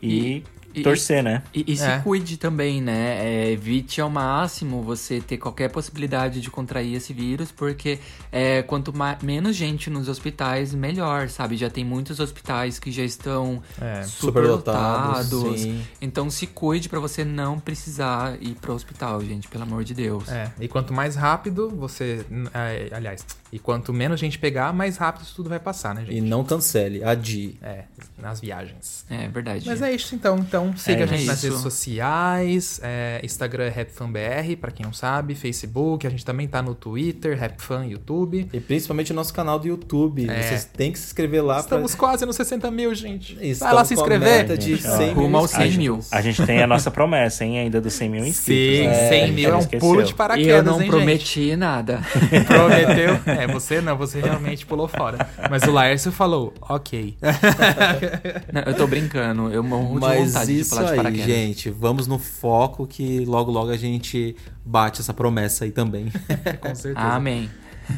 e, E- torcer, né. E, e se É. cuide também, né? É, evite ao máximo você ter qualquer possibilidade de contrair esse vírus, porque é, quanto menos gente nos hospitais, melhor, sabe? Já tem muitos hospitais que já estão É, superlotados, sim. Então se cuide pra você não precisar ir pro hospital, gente, pelo amor de Deus. É, e quanto mais rápido você. é, aliás, e quanto menos gente pegar, mais rápido isso tudo vai passar, né, gente? E não cancele, adie. É, nas viagens. É verdade. Mas é isso então. Então siga a gente é nas redes sociais. é, Instagram é RapFanBR, pra quem não sabe. Facebook, a gente também tá no Twitter, RapFan, YouTube. E principalmente o nosso canal do YouTube. É. Vocês têm que se inscrever lá Estamos quase nos 60 mil, gente. pra... Vai lá se com a inscrever. meta de Gente, ó. 100 Rumo aos inscritos. 100 mil. A gente tem a nossa promessa, hein, ainda dos 100 mil inscritos. Sim, né? 100 mil é um Esqueceu. pulo de E paraquedas, eu não hein, gente? prometi nada. Prometeu? É, você não, você realmente pulou fora. Mas o Laércio falou, ok. Não, eu tô brincando, eu morro de Mas vontade de isso pular de aí, paraquedas. gente. Vamos no foco que logo, logo a gente bate essa promessa aí também. Com certeza. Amém.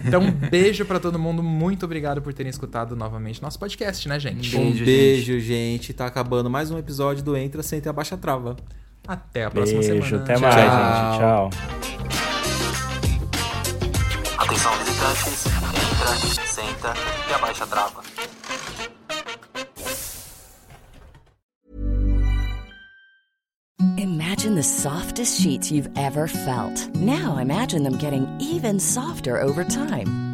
Então, um beijo pra todo mundo. Muito obrigado por terem escutado novamente nosso podcast, né, gente? Beijo, um beijo, gente. Tá acabando mais um episódio do Entra, Senta e Abaixa a Trava. Até a próxima Beijo, semana. até mais, Tchau. gente. Tchau. Entra, senta e abaixa a trava. Imagine the softest sheets you've ever felt. Now imagine them getting even softer over time.